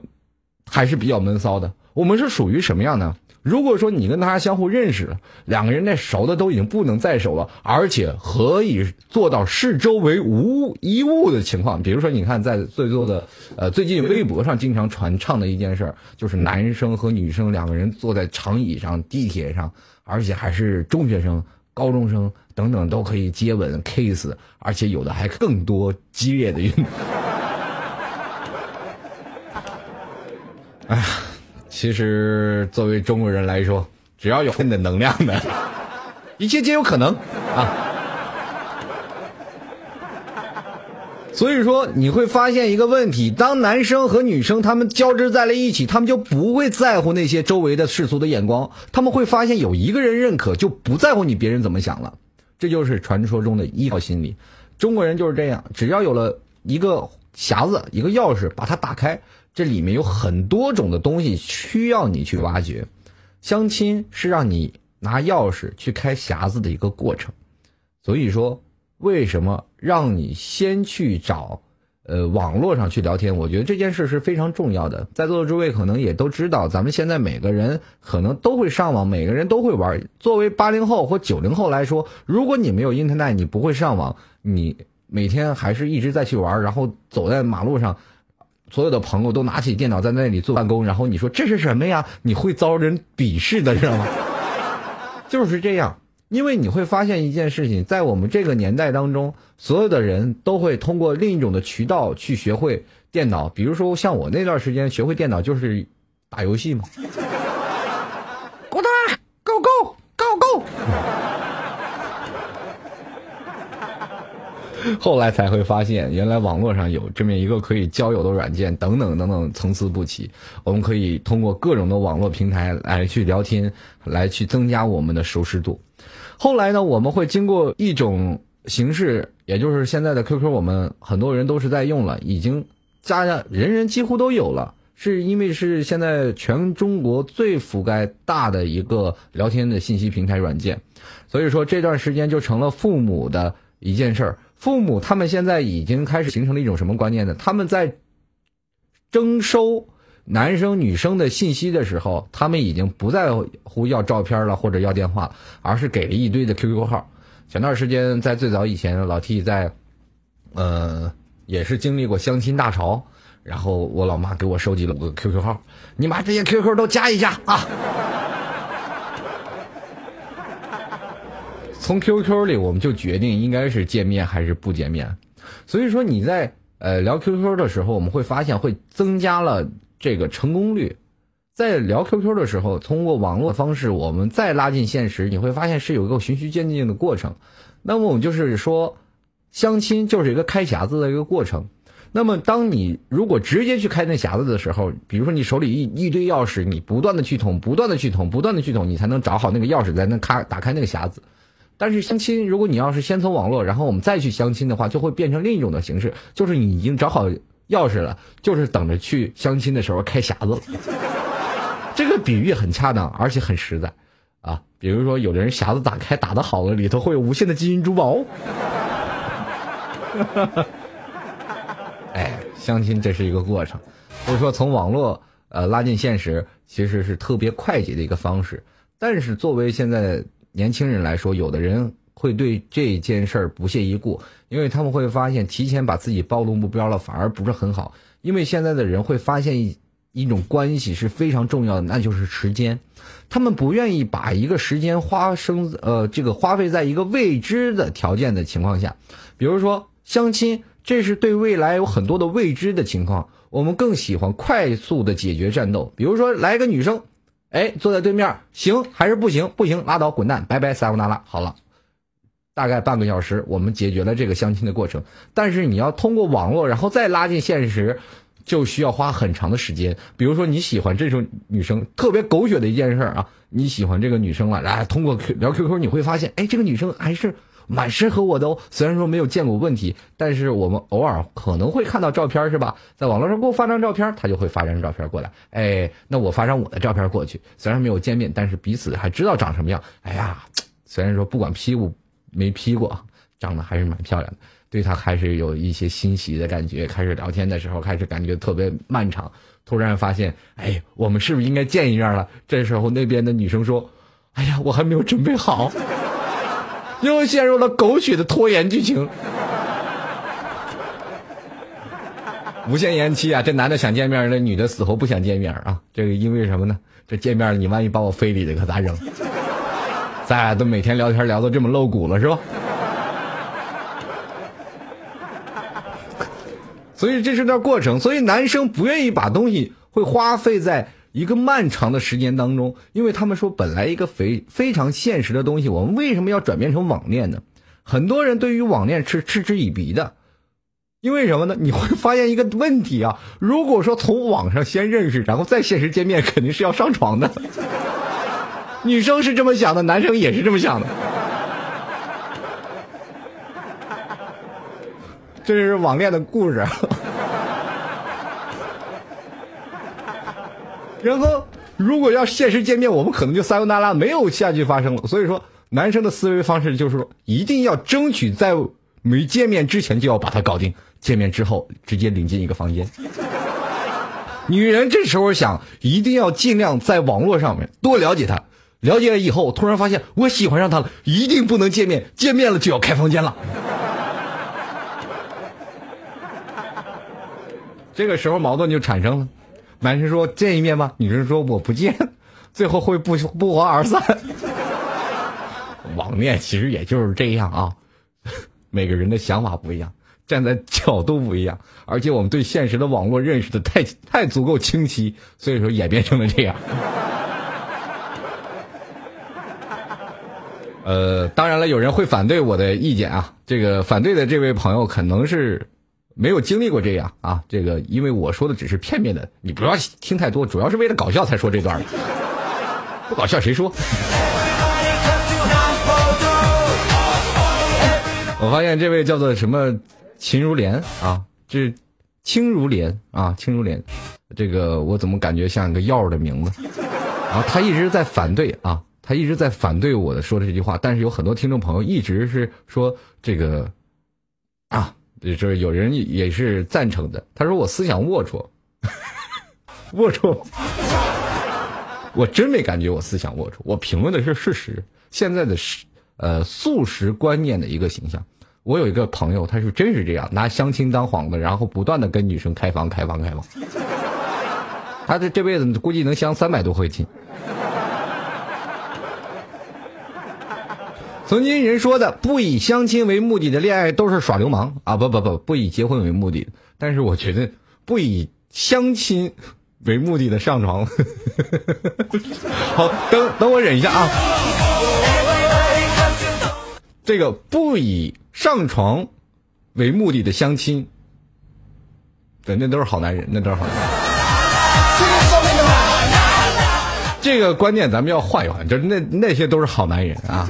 还是比较闷骚的。我们是属于什么样呢？如果说你跟他相互认识了，两个人那熟的都已经不能再熟了，而且可以做到视周围无一物的情况。比如说，你看在最多的呃最近微博上经常传唱的一件事儿，就是男生和女生两个人坐在长椅上、地铁上，而且还是中学生、高中生等等都可以接吻、kiss，而且有的还更多激烈的运动。哎呀。其实，作为中国人来说，只要有你的能量的，一切皆有可能啊。所以说，你会发现一个问题：当男生和女生他们交织在了一起，他们就不会在乎那些周围的世俗的眼光，他们会发现有一个人认可，就不在乎你别人怎么想了。这就是传说中的依靠心理。中国人就是这样，只要有了一个匣子、一个钥匙，把它打开。这里面有很多种的东西需要你去挖掘，相亲是让你拿钥匙去开匣子的一个过程，所以说为什么让你先去找呃网络上去聊天？我觉得这件事是非常重要的。在座的诸位可能也都知道，咱们现在每个人可能都会上网，每个人都会玩。作为八零后或九零后来说，如果你没有 internet，你不会上网，你每天还是一直在去玩，然后走在马路上。所有的朋友都拿起电脑在那里做办公，然后你说这是什么呀？你会遭人鄙视的，知道吗？就是这样，因为你会发现一件事情，在我们这个年代当中，所有的人都会通过另一种的渠道去学会电脑，比如说像我那段时间学会电脑就是打游戏嘛。Go go go go。后来才会发现，原来网络上有这么一个可以交友的软件，等等等等，层次不齐。我们可以通过各种的网络平台来去聊天，来去增加我们的熟识度。后来呢，我们会经过一种形式，也就是现在的 QQ，我们很多人都是在用了，已经加上人人几乎都有了，是因为是现在全中国最覆盖大的一个聊天的信息平台软件，所以说这段时间就成了父母的一件事儿。父母他们现在已经开始形成了一种什么观念呢？他们在征收男生女生的信息的时候，他们已经不在乎要照片了或者要电话了，而是给了一堆的 QQ 号。前段时间在最早以前，老 T 在，呃，也是经历过相亲大潮，然后我老妈给我收集了五个 QQ 号，你把这些 QQ 都加一下啊。从 QQ 里，我们就决定应该是见面还是不见面。所以说你在呃聊 QQ 的时候，我们会发现会增加了这个成功率。在聊 QQ 的时候，通过网络方式，我们再拉近现实，你会发现是有一个循序渐进的过程。那么我们就是说，相亲就是一个开匣子的一个过程。那么当你如果直接去开那匣子的时候，比如说你手里一一堆钥匙，你不断的去捅，不断的去捅，不断的去捅，你才能找好那个钥匙，才能开打开那个匣子。但是相亲，如果你要是先从网络，然后我们再去相亲的话，就会变成另一种的形式，就是你已经找好钥匙了，就是等着去相亲的时候开匣子了。这个比喻很恰当，而且很实在啊。比如说，有的人匣子打开打的好了，里头会有无限的金银珠宝。哎，相亲这是一个过程，所以说从网络呃拉近现实，其实是特别快捷的一个方式。但是作为现在。年轻人来说，有的人会对这件事儿不屑一顾，因为他们会发现提前把自己暴露目标了，反而不是很好。因为现在的人会发现一一种关系是非常重要的，那就是时间。他们不愿意把一个时间花生呃这个花费在一个未知的条件的情况下，比如说相亲，这是对未来有很多的未知的情况。我们更喜欢快速的解决战斗，比如说来个女生。哎，坐在对面，行还是不行？不行，拉倒，滚蛋，拜拜，撒由那拉。好了，大概半个小时，我们解决了这个相亲的过程。但是你要通过网络，然后再拉进现实，就需要花很长的时间。比如说你喜欢这种女生，特别狗血的一件事啊，你喜欢这个女生了，然后通过 Q 聊 QQ，你会发现，哎，这个女生还是蛮适合我的哦。虽然说没有见过问题，但是我们偶尔可能会看到照片，是吧？在网络上给我发张照片，她就会发张照片过来。哎，那我发张我的照片过去，虽然没有见面，但是彼此还知道长什么样。哎呀，虽然说不管 P 过没 P 过，长得还是蛮漂亮的，对她还是有一些欣喜的感觉。开始聊天的时候，开始感觉特别漫长，突然发现，哎，我们是不是应该见一面了？这时候那边的女生说：“哎呀，我还没有准备好。” 又陷入了狗血的拖延剧情，无限延期啊！这男的想见面，那女的死活不想见面啊！这个因为什么呢？这见面了，你万一把我非礼了可咋整？咱俩都每天聊天聊得这么露骨了，是吧？所以这是段过程，所以男生不愿意把东西会花费在。一个漫长的时间当中，因为他们说本来一个非非常现实的东西，我们为什么要转变成网恋呢？很多人对于网恋是嗤之以鼻的，因为什么呢？你会发现一个问题啊，如果说从网上先认识，然后再现实见面，肯定是要上床的。女生是这么想的，男生也是这么想的。这是网恋的故事。然后，如果要现实见面，我们可能就撒由那拉，没有下句发生了。所以说，男生的思维方式就是说，一定要争取在没见面之前就要把它搞定，见面之后直接领进一个房间。女人这时候想，一定要尽量在网络上面多了解他，了解了以后，突然发现我喜欢上他了，一定不能见面，见面了就要开房间了。这个时候矛盾就产生了。男生说见一面吧，女生说我不见，最后会不不欢而散。网恋其实也就是这样啊，每个人的想法不一样，站在角度不一样，而且我们对现实的网络认识的太太足够清晰，所以说演变成了这样。呃，当然了，有人会反对我的意见啊，这个反对的这位朋友可能是。没有经历过这样啊，这个因为我说的只是片面的，你不要听太多，主要是为了搞笑才说这段的，不搞笑谁说？我发现这位叫做什么秦如莲啊，这青如莲啊，青如莲，这个我怎么感觉像一个药的名字？然后他一直在反对啊，他一直在反对我的说的这句话，但是有很多听众朋友一直是说这个啊。就是有人也是赞成的。他说我思想龌龊，龌龊。我真没感觉我思想龌龊，我评论的是事实。现在的是呃素食观念的一个形象。我有一个朋友，他是真是这样，拿相亲当幌子，然后不断的跟女生开房、开房、开房。他这这辈子估计能相三百多回亲。曾经人说的不以相亲为目的的恋爱都是耍流氓啊！不不不，不以结婚为目的。但是我觉得不以相亲为目的的上床，好，等等我忍一下啊。这个不以上床为目的的相亲，对，那都是好男人，那都是好男人。这个观念咱们要换一换，就是那那些都是好男人啊。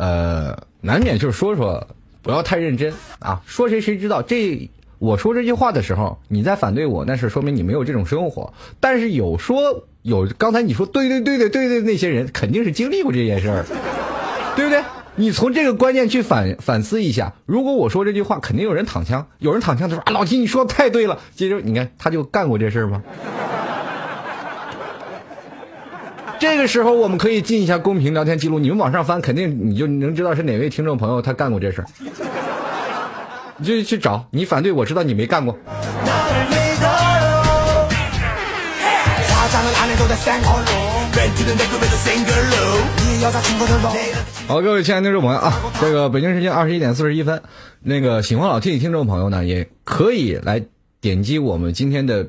呃，难免就是说说，不要太认真啊。说谁谁知道？这我说这句话的时候，你在反对我，那是说明你没有这种生活。但是有说有刚才你说对对对对对对，那些人肯定是经历过这件事儿，对不对？你从这个观念去反反思一下。如果我说这句话，肯定有人躺枪，有人躺枪，他说啊，老金你说的太对了。接着你看，他就干过这事儿吗？这个时候，我们可以进一下公屏聊天记录。你们往上翻，肯定你就能知道是哪位听众朋友他干过这事儿。你就去找，你反对我知道你没干过。好，各位亲爱的听众朋友啊，这个北京时间二十一点四十一分，那个喜欢老 T 的听众朋友呢，也可以来点击我们今天的。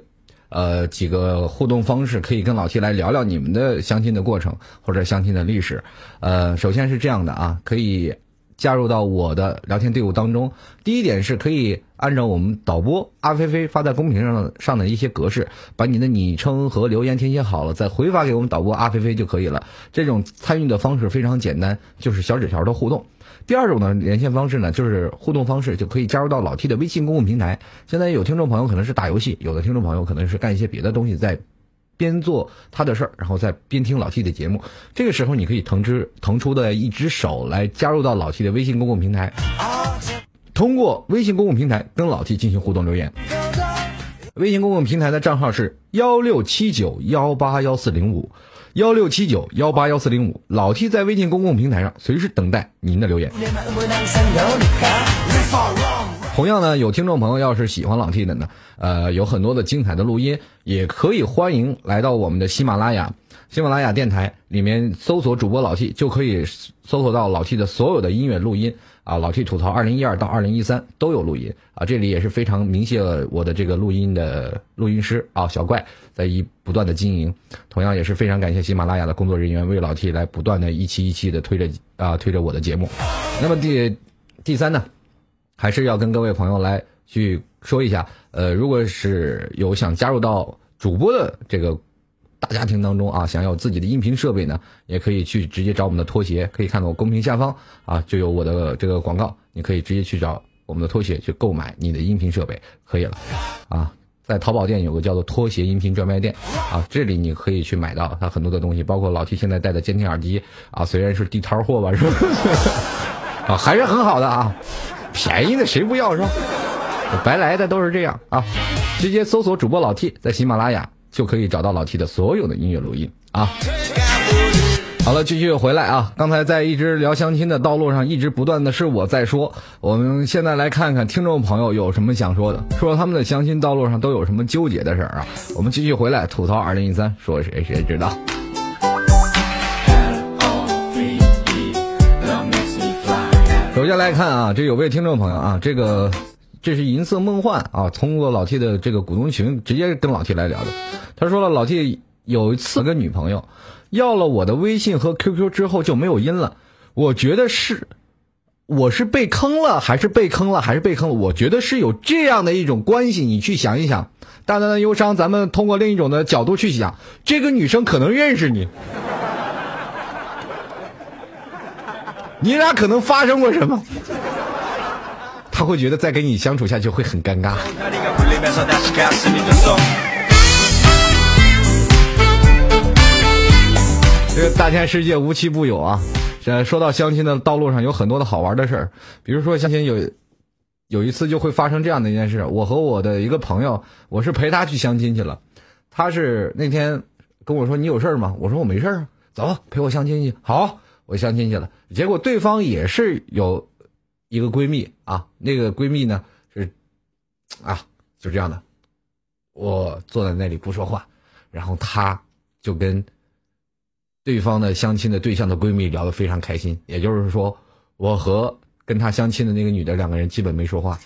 呃几个互动方式，可以跟老 T 来聊聊你们的相亲的过程或者相亲的历史。呃，首先是这样的啊，可以加入到我的聊天队伍当中。第一点是可以按照我们导播阿菲菲发在公屏上上的一些格式，把你的昵称和留言填写好了，再回发给我们导播阿菲菲就可以了。这种参与的方式非常简单，就是小纸条的互动。第二种呢，连线方式呢，就是互动方式，就可以加入到老 T 的微信公共平台。现在有听众朋友可能是打游戏，有的听众朋友可能是干一些别的东西，在边做他的事儿，然后再边听老 T 的节目。这个时候，你可以腾出腾出的一只手来加入到老 T 的微信公共平台，通过微信公共平台跟老 T 进行互动留言。微信公共平台的账号是幺六七九幺八幺四零五。幺六七九幺八幺四零五，老 T 在微信公共平台上随时等待您的留言。同样呢，有听众朋友要是喜欢老 T 的呢，呃，有很多的精彩的录音，也可以欢迎来到我们的喜马拉雅、喜马拉雅电台里面搜索主播老 T，就可以搜索到老 T 的所有的音乐录音啊。老 T 吐槽二零一二到二零一三都有录音啊，这里也是非常鸣谢了我的这个录音的录音师啊，小怪在一不断的经营，同样也是非常感谢喜马拉雅的工作人员为老 T 来不断的一期一期的推着啊推着我的节目。那么第第三呢？还是要跟各位朋友来去说一下，呃，如果是有想加入到主播的这个大家庭当中啊，想要自己的音频设备呢，也可以去直接找我们的拖鞋，可以看到公屏下方啊就有我的这个广告，你可以直接去找我们的拖鞋去购买你的音频设备，可以了，啊，在淘宝店有个叫做拖鞋音频专卖店啊，这里你可以去买到它很多的东西，包括老 T 现在戴的监听耳机啊，虽然是地摊货吧，是吧？啊，还是很好的啊。便宜的谁不要是吧？白来的都是这样啊！直接搜索主播老 T，在喜马拉雅就可以找到老 T 的所有的音乐录音啊！好了，继续回来啊！刚才在一直聊相亲的道路上，一直不断的是我在说。我们现在来看看听众朋友有什么想说的，说他们的相亲道路上都有什么纠结的事儿啊！我们继续回来吐槽二零一三，说谁谁知道。首先来看啊，这有位听众朋友啊，这个这是银色梦幻啊，通过老 T 的这个股东群直接跟老 T 来聊的。他说了，老 T 有一次跟女朋友要了我的微信和 QQ 之后就没有音了，我觉得是我是被坑了，还是被坑了，还是被坑了？我觉得是有这样的一种关系，你去想一想。淡淡的忧伤，咱们通过另一种的角度去想，这个女生可能认识你。你俩可能发生过什么？他会觉得再跟你相处下去会很尴尬。大千世界无奇不有啊！这说到相亲的道路上有很多的好玩的事儿，比如说相亲有有一次就会发生这样的一件事：我和我的一个朋友，我是陪他去相亲去了，他是那天跟我说你有事儿吗？我说我没事儿，走陪我相亲去。好。我相亲去了，结果对方也是有一个闺蜜啊，那个闺蜜呢是啊，就这样的。我坐在那里不说话，然后她就跟对方的相亲的对象的闺蜜聊得非常开心。也就是说，我和跟她相亲的那个女的两个人基本没说话。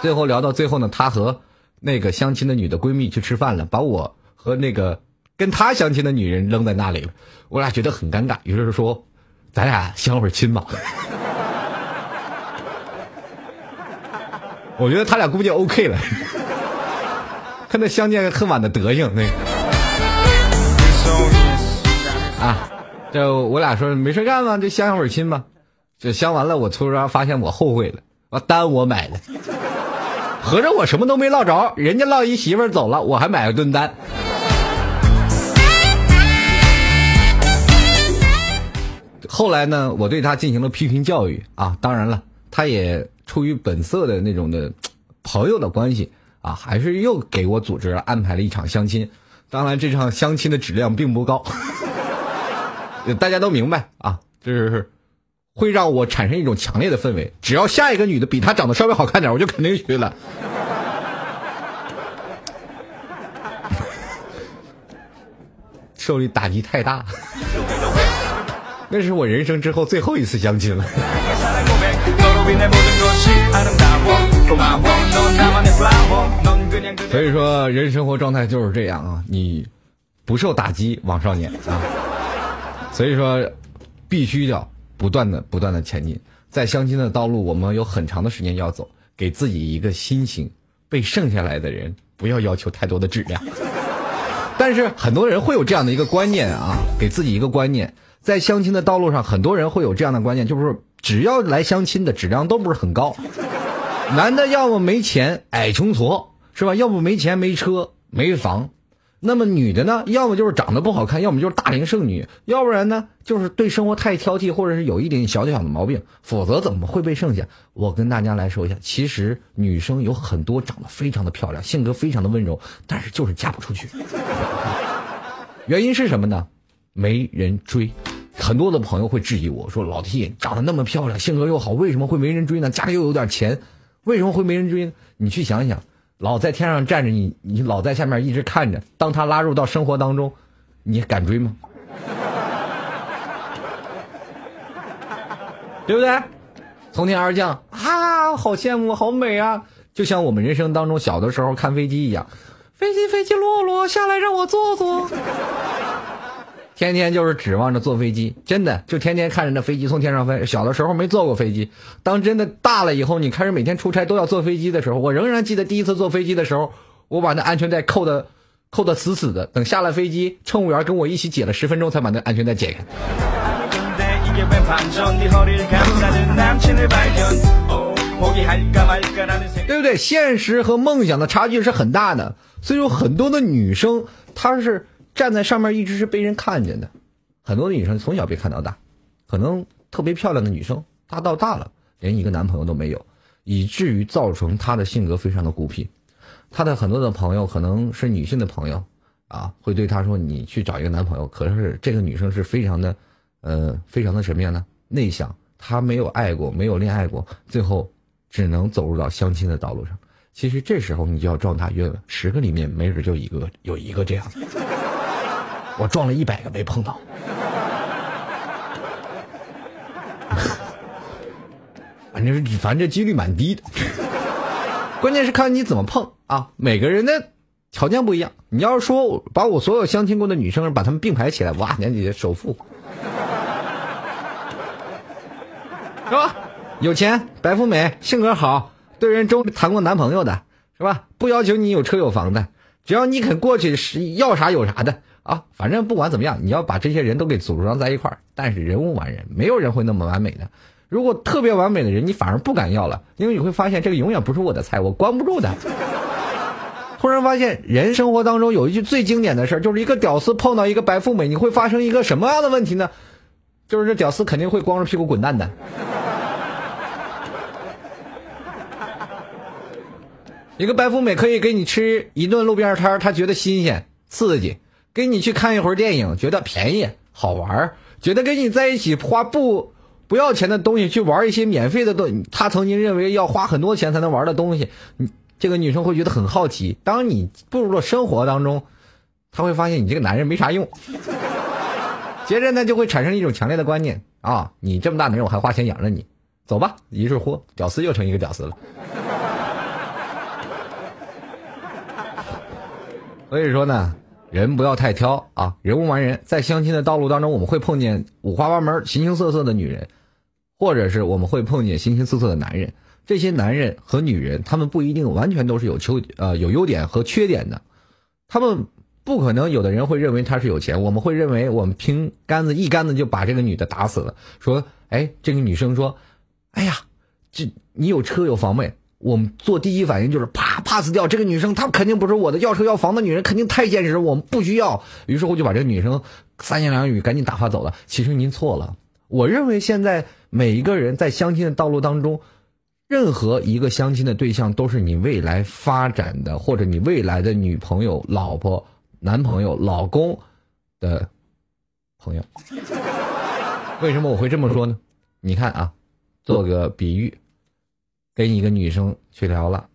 最后聊到最后呢，她和那个相亲的女的闺蜜去吃饭了，把我和那个。跟他相亲的女人扔在那里了，我俩觉得很尴尬，于是说：“咱俩相会儿亲吧。”我觉得他俩估计 OK 了，看那相见恨晚的德行，那个这我俩说没事干嘛，就相会儿亲吧。就相完了，我突然发现我后悔了，我单我买的，合着我什么都没落着，人家落一媳妇儿走了，我还买了顿单。后来呢，我对他进行了批评教育啊，当然了，他也出于本色的那种的朋友的关系啊，还是又给我组织安排了一场相亲。当然，这场相亲的质量并不高，大家都明白啊，就是会让我产生一种强烈的氛围。只要下一个女的比她长得稍微好看点，我就肯定去了。受力打击太大。那是我人生之后最后一次相亲了。所以说，人生活状态就是这样啊，你不受打击，王少年啊。所以说，必须要不断的、不断的前进。在相亲的道路，我们有很长的时间要走，给自己一个心情。被剩下来的人，不要要求太多的质量。但是很多人会有这样的一个观念啊，给自己一个观念，在相亲的道路上，很多人会有这样的观念，就是只要来相亲的质量都不是很高。男的要么没钱，矮穷矬，是吧？要不没钱没车没房。那么女的呢，要么就是长得不好看，要么就是大龄剩女，要不然呢就是对生活太挑剔，或者是有一点小小的毛病，否则怎么会被剩下？我跟大家来说一下，其实女生有很多长得非常的漂亮，性格非常的温柔，但是就是嫁不出去。原因是什么呢？没人追。很多的朋友会质疑我说：“老 T 长得那么漂亮，性格又好，为什么会没人追呢？家里又有点钱，为什么会没人追？”你去想想。老在天上站着你，你老在下面一直看着。当他拉入到生活当中，你敢追吗？对不对？从天而降啊，好羡慕，好美啊！就像我们人生当中小的时候看飞机一样，飞机飞机落落下来，让我坐坐。天天就是指望着坐飞机，真的就天天看着那飞机从天上飞。小的时候没坐过飞机，当真的大了以后，你开始每天出差都要坐飞机的时候，我仍然记得第一次坐飞机的时候，我把那安全带扣的扣的死死的。等下了飞机，乘务员跟我一起解了十分钟才把那安全带解开。对不对？现实和梦想的差距是很大的，所以说很多的女生她是。站在上面一直是被人看见的，很多女生从小被看到大，可能特别漂亮的女生，她到大了连一个男朋友都没有，以至于造成她的性格非常的孤僻。她的很多的朋友可能是女性的朋友啊，会对她说：“你去找一个男朋友。”可是这个女生是非常的，呃，非常的什么样呢？内向，她没有爱过，没有恋爱过，最后只能走入到相亲的道路上。其实这时候你就要撞大运了，十个里面没准就一个有一个这样。我撞了一百个没碰到，反正反正这几率蛮低的。关键是看你怎么碰啊！每个人的条件不一样。你要是说把我所有相亲过的女生把她们并排起来，哇，年底首富是吧？有钱、白富美、性格好、对人中谈过男朋友的，是吧？不要求你有车有房的，只要你肯过去是要啥有啥的。啊，反正不管怎么样，你要把这些人都给组装在一块儿。但是人无完人，没有人会那么完美的。如果特别完美的人，你反而不敢要了，因为你会发现这个永远不是我的菜，我关不住的。突然发现，人生活当中有一句最经典的事儿，就是一个屌丝碰到一个白富美，你会发生一个什么样的问题呢？就是这屌丝肯定会光着屁股滚蛋的。一个白富美可以给你吃一顿路边摊儿，他觉得新鲜刺激。跟你去看一会儿电影，觉得便宜好玩儿，觉得跟你在一起花不不要钱的东西去玩一些免费的东，他曾经认为要花很多钱才能玩的东西，你这个女生会觉得很好奇。当你步入了生活当中，她会发现你这个男人没啥用，接着呢就会产生一种强烈的观念啊，你这么大男人我还花钱养着你，走吧，一是货，屌丝又成一个屌丝了。所以说呢。人不要太挑啊！人无完人，在相亲的道路当中，我们会碰见五花八门、形形色色的女人，或者是我们会碰见形形色色的男人。这些男人和女人，他们不一定完全都是有缺呃有优点和缺点的。他们不可能有的人会认为他是有钱，我们会认为我们拼杆子一杆子就把这个女的打死了。说，哎，这个女生说，哎呀，这你有车有房没？我们做第一反应就是啪 pass 掉这个女生，她肯定不是我的要车要房的女人，肯定太现实，我们不需要。于是我就把这个女生三言两语赶紧打发走了。其实您错了，我认为现在每一个人在相亲的道路当中，任何一个相亲的对象都是你未来发展的，或者你未来的女朋友、老婆、男朋友、老公的朋友。为什么我会这么说呢？你看啊，做个比喻。跟一个女生去聊了，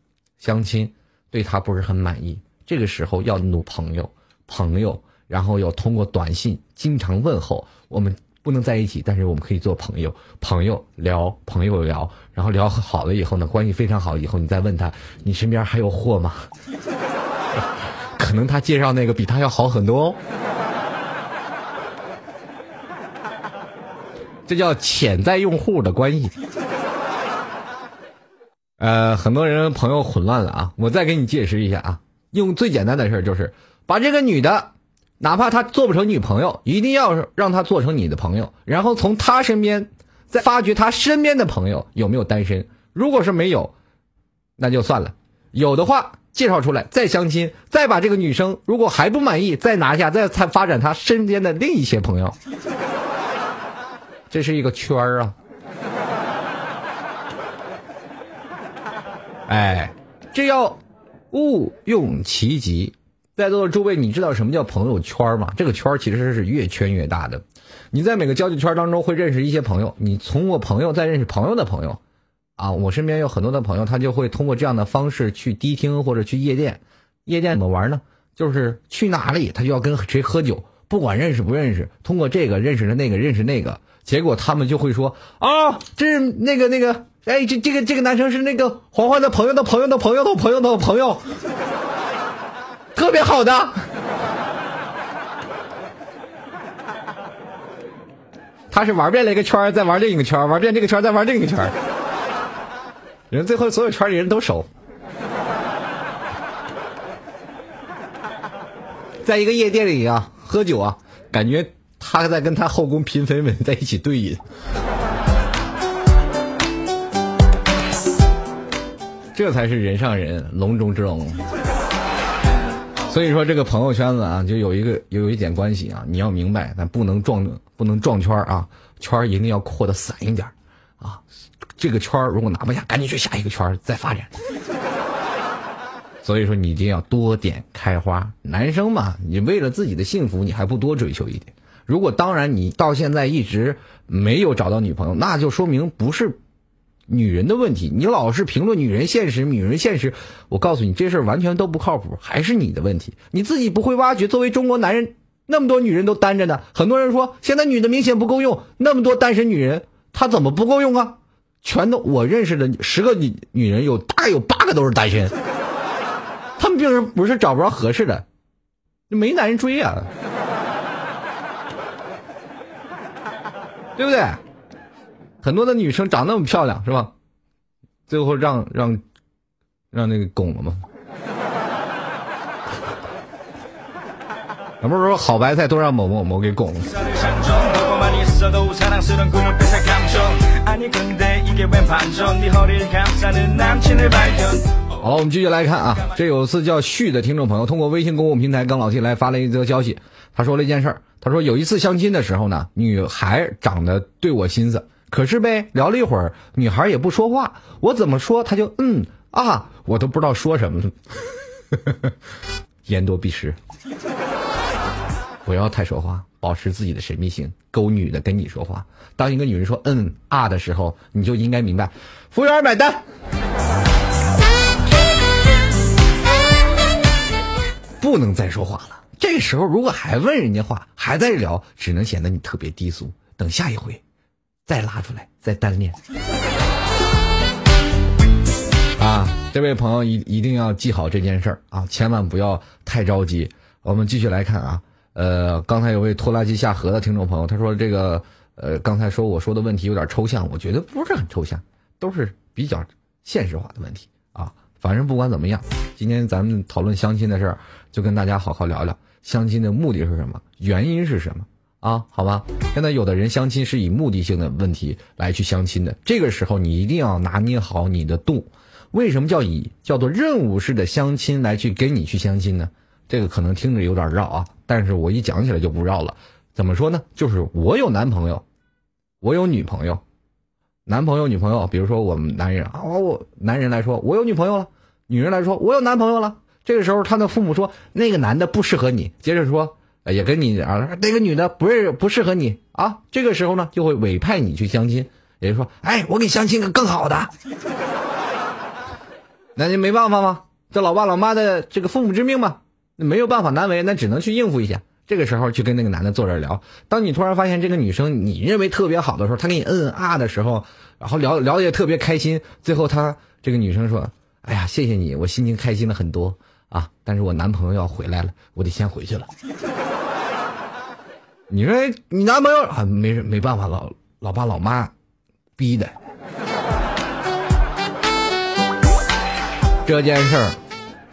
相亲，对她不是很满意。这个时候要努朋友，朋友，然后要通过短信经常问候。我们不能在一起，但是我们可以做朋友，朋友聊，朋友聊，然后聊好了以后呢，关系非常好，以后你再问他，你身边还有货吗？可能他介绍那个比他要好很多哦。这叫潜在用户的关系。呃，很多人朋友混乱了啊，我再给你解释一下啊，用最简单的事儿就是把这个女的。哪怕他做不成女朋友，一定要让他做成你的朋友，然后从他身边再发掘他身边的朋友有没有单身。如果是没有，那就算了；有的话，介绍出来再相亲，再把这个女生如果还不满意，再拿下，再再发展他身边的另一些朋友。这是一个圈儿啊！哎，这要物用其极。在座的诸位，你知道什么叫朋友圈吗？这个圈其实是越圈越大的。你在每个交际圈当中会认识一些朋友，你通过朋友再认识朋友的朋友，啊，我身边有很多的朋友，他就会通过这样的方式去迪厅或者去夜店。夜店怎么玩呢？就是去哪里他就要跟谁喝酒，不管认识不认识，通过这个认识了那个，认识那个，结果他们就会说啊，这是那个那个，哎，这这个这个男生是那个黄欢的朋友的朋友的朋友的朋友的朋友。特别好的，他是玩遍了一个圈再玩另一个圈玩遍这个圈再玩另一个圈人最后所有圈里人都熟，在一个夜店里啊，喝酒啊，感觉他在跟他后宫嫔妃们在一起对饮，这才是人上人，龙中之龙。所以说这个朋友圈子啊，就有一个有一点关系啊，你要明白，咱不能撞不能撞圈啊，圈一定要扩的散一点啊。这个圈如果拿不下，赶紧去下一个圈再发展。所以说你一定要多点开花。男生嘛，你为了自己的幸福，你还不多追求一点？如果当然你到现在一直没有找到女朋友，那就说明不是。女人的问题，你老是评论女人现实，女人现实，我告诉你，这事儿完全都不靠谱，还是你的问题，你自己不会挖掘。作为中国男人，那么多女人都单着呢，很多人说现在女的明显不够用，那么多单身女人，她怎么不够用啊？全都我认识的十个女女人，有大概有八个都是单身，他们并不是找不着合适的，没男人追啊，对不对？很多的女生长那么漂亮，是吧？最后让让让那个拱了吗？咱不是说好白菜都让某某某给拱了。好了，我们继续来看啊，这有次叫旭的听众朋友通过微信公共平台跟老 T 来发了一则消息，他说了一件事儿，他说有一次相亲的时候呢，女孩长得对我心思。可是呗，聊了一会儿，女孩也不说话，我怎么说，她就嗯啊，我都不知道说什么了。言多必失，不要太说话，保持自己的神秘性。勾女的跟你说话，当一个女人说嗯啊的时候，你就应该明白，服务员买单，不能再说话了。这时候如果还问人家话，还在聊，只能显得你特别低俗。等下一回。再拉出来，再单练。啊，这位朋友一一定要记好这件事儿啊，千万不要太着急。我们继续来看啊，呃，刚才有位拖拉机下河的听众朋友，他说这个呃，刚才说我说的问题有点抽象，我觉得不是很抽象，都是比较现实化的问题啊。反正不管怎么样，今天咱们讨论相亲的事儿，就跟大家好好聊聊相亲的目的是什么，原因是什么。啊，好吧，现在有的人相亲是以目的性的问题来去相亲的，这个时候你一定要拿捏好你的度。为什么叫以叫做任务式的相亲来去跟你去相亲呢？这个可能听着有点绕啊，但是我一讲起来就不绕了。怎么说呢？就是我有男朋友，我有女朋友，男朋友女朋友，比如说我们男人啊，我男人来说我有女朋友了，女人来说我有男朋友了。这个时候他的父母说那个男的不适合你，接着说。也跟你啊，那个女的不是不适合你啊，这个时候呢就会委派你去相亲，也就说，哎，我给相亲个更好的，那就没办法吗？这老爸老妈的这个父母之命嘛，没有办法难为，那只能去应付一下。这个时候去跟那个男的坐着聊。当你突然发现这个女生你认为特别好的时候，她给你嗯嗯啊的时候，然后聊聊的也特别开心，最后她这个女生说：“哎呀，谢谢你，我心情开心了很多啊，但是我男朋友要回来了，我得先回去了。”你说你男朋友啊，没没办法，老老爸老妈逼的。这件事儿，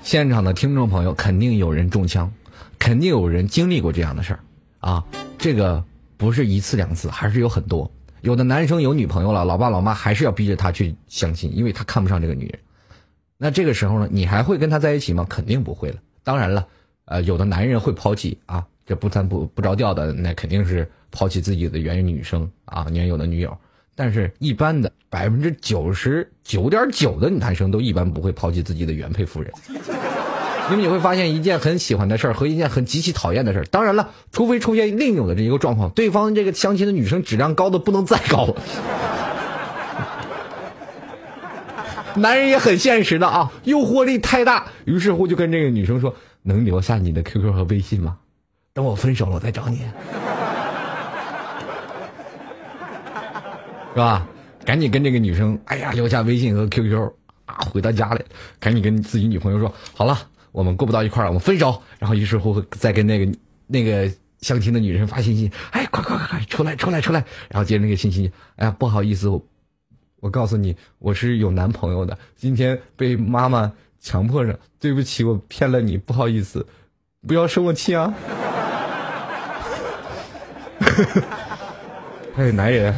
现场的听众朋友肯定有人中枪，肯定有人经历过这样的事儿啊！这个不是一次两次，还是有很多。有的男生有女朋友了，老爸老妈还是要逼着他去相亲，因为他看不上这个女人。那这个时候呢，你还会跟他在一起吗？肯定不会了。当然了，呃，有的男人会抛弃啊，这不三不不着调的，那肯定是抛弃自己的原女生啊，原有的女友。但是，一般的百分之九十九点九的男生都一般不会抛弃自己的原配夫人，因为你会发现一件很喜欢的事儿和一件很极其讨厌的事儿。当然了，除非出现另有的这一个状况，对方这个相亲的女生质量高的不能再高了。男人也很现实的啊，诱惑力太大，于是乎就跟这个女生说：“能留下你的 QQ 和微信吗？等我分手了我再找你。”是吧？赶紧跟这个女生，哎呀，留下微信和 QQ 啊，回到家里，赶紧跟自己女朋友说，好了，我们过不到一块儿，我们分手。然后于是乎再跟那个那个相亲的女人发信息，哎，快快快，出来出来出来。然后接着那个信息，哎呀，不好意思，我我告诉你，我是有男朋友的，今天被妈妈强迫着，对不起，我骗了你，不好意思，不要生我气啊。还有，男人。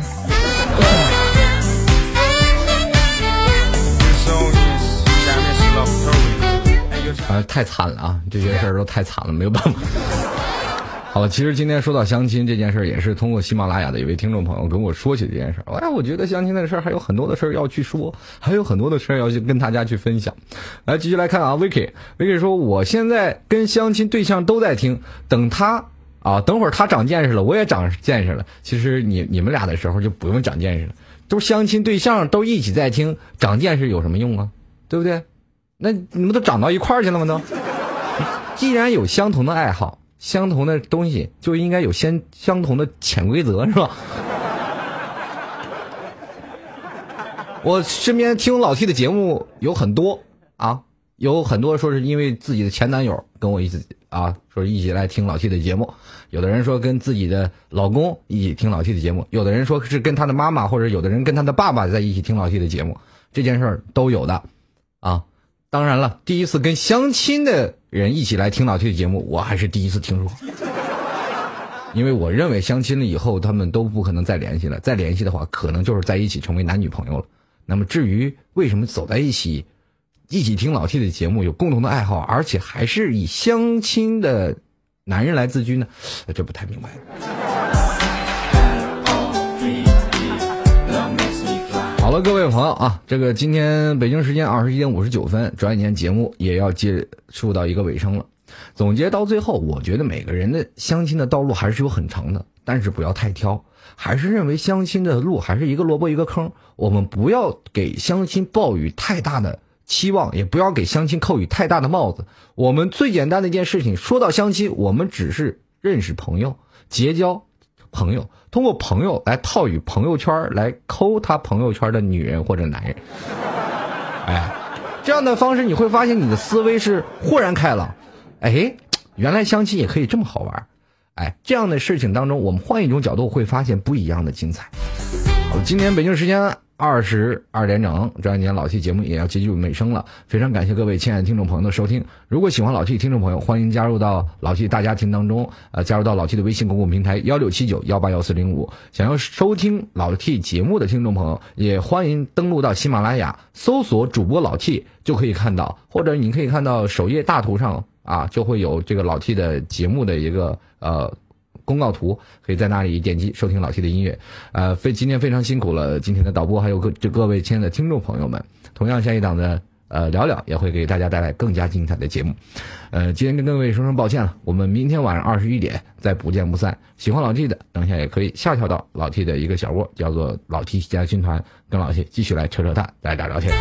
啊，太惨了啊！这些事儿都太惨了，没有办法。好了，其实今天说到相亲这件事儿，也是通过喜马拉雅的一位听众朋友跟我说起这件事儿。哎，我觉得相亲的事儿还有很多的事儿要去说，还有很多的事儿要去跟大家去分享。来，继续来看啊，Vicky，Vicky 说，我现在跟相亲对象都在听，等他啊，等会儿他长见识了，我也长见识了。其实你你们俩的时候就不用长见识了，都相亲对象都一起在听，长见识有什么用啊？对不对？那你们都长到一块儿去了吗？都，既然有相同的爱好，相同的东西，就应该有相相同的潜规则，是吧？我身边听老 T 的节目有很多啊，有很多说是因为自己的前男友跟我一起啊，说一起来听老 T 的节目；有的人说跟自己的老公一起听老 T 的节目；有的人说是跟他的妈妈，或者有的人跟他的爸爸在一起听老 T 的节目。这件事儿都有的啊。当然了，第一次跟相亲的人一起来听老 T 的节目，我还是第一次听说。因为我认为相亲了以后，他们都不可能再联系了。再联系的话，可能就是在一起成为男女朋友了。那么至于为什么走在一起，一起听老 T 的节目，有共同的爱好，而且还是以相亲的男人来自居呢？这不太明白。好了，各位朋友啊，这个今天北京时间二十一点五十九分，转眼间节目也要结束到一个尾声了。总结到最后，我觉得每个人的相亲的道路还是有很长的，但是不要太挑，还是认为相亲的路还是一个萝卜一个坑。我们不要给相亲抱有太大的期望，也不要给相亲扣以太大的帽子。我们最简单的一件事情，说到相亲，我们只是认识朋友，结交。朋友通过朋友来套与朋友圈来抠他朋友圈的女人或者男人，哎，这样的方式你会发现你的思维是豁然开朗，哎，原来相亲也可以这么好玩，哎，这样的事情当中，我们换一种角度会发现不一样的精彩。今天北京时间。二十二点整，转眼间老 T 节目也要接近尾声了。非常感谢各位亲爱的听众朋友的收听。如果喜欢老 T 听众朋友，欢迎加入到老 T 大家庭当中，呃，加入到老 T 的微信公共平台幺六七九幺八幺四零五。想要收听老 T 节目的听众朋友，也欢迎登录到喜马拉雅，搜索主播老 T 就可以看到，或者你可以看到首页大图上啊，就会有这个老 T 的节目的一个呃。公告图可以在那里点击收听老 T 的音乐，呃，非今天非常辛苦了，今天的导播还有各这各位亲爱的听众朋友们，同样下一档的呃聊聊也会给大家带来更加精彩的节目，呃，今天跟各位说声抱歉了，我们明天晚上二十一点再不见不散。喜欢老 T 的，等一下也可以下跳到老 T 的一个小窝，叫做老 T 家军团，跟老 T 继续来扯扯淡，来聊聊天。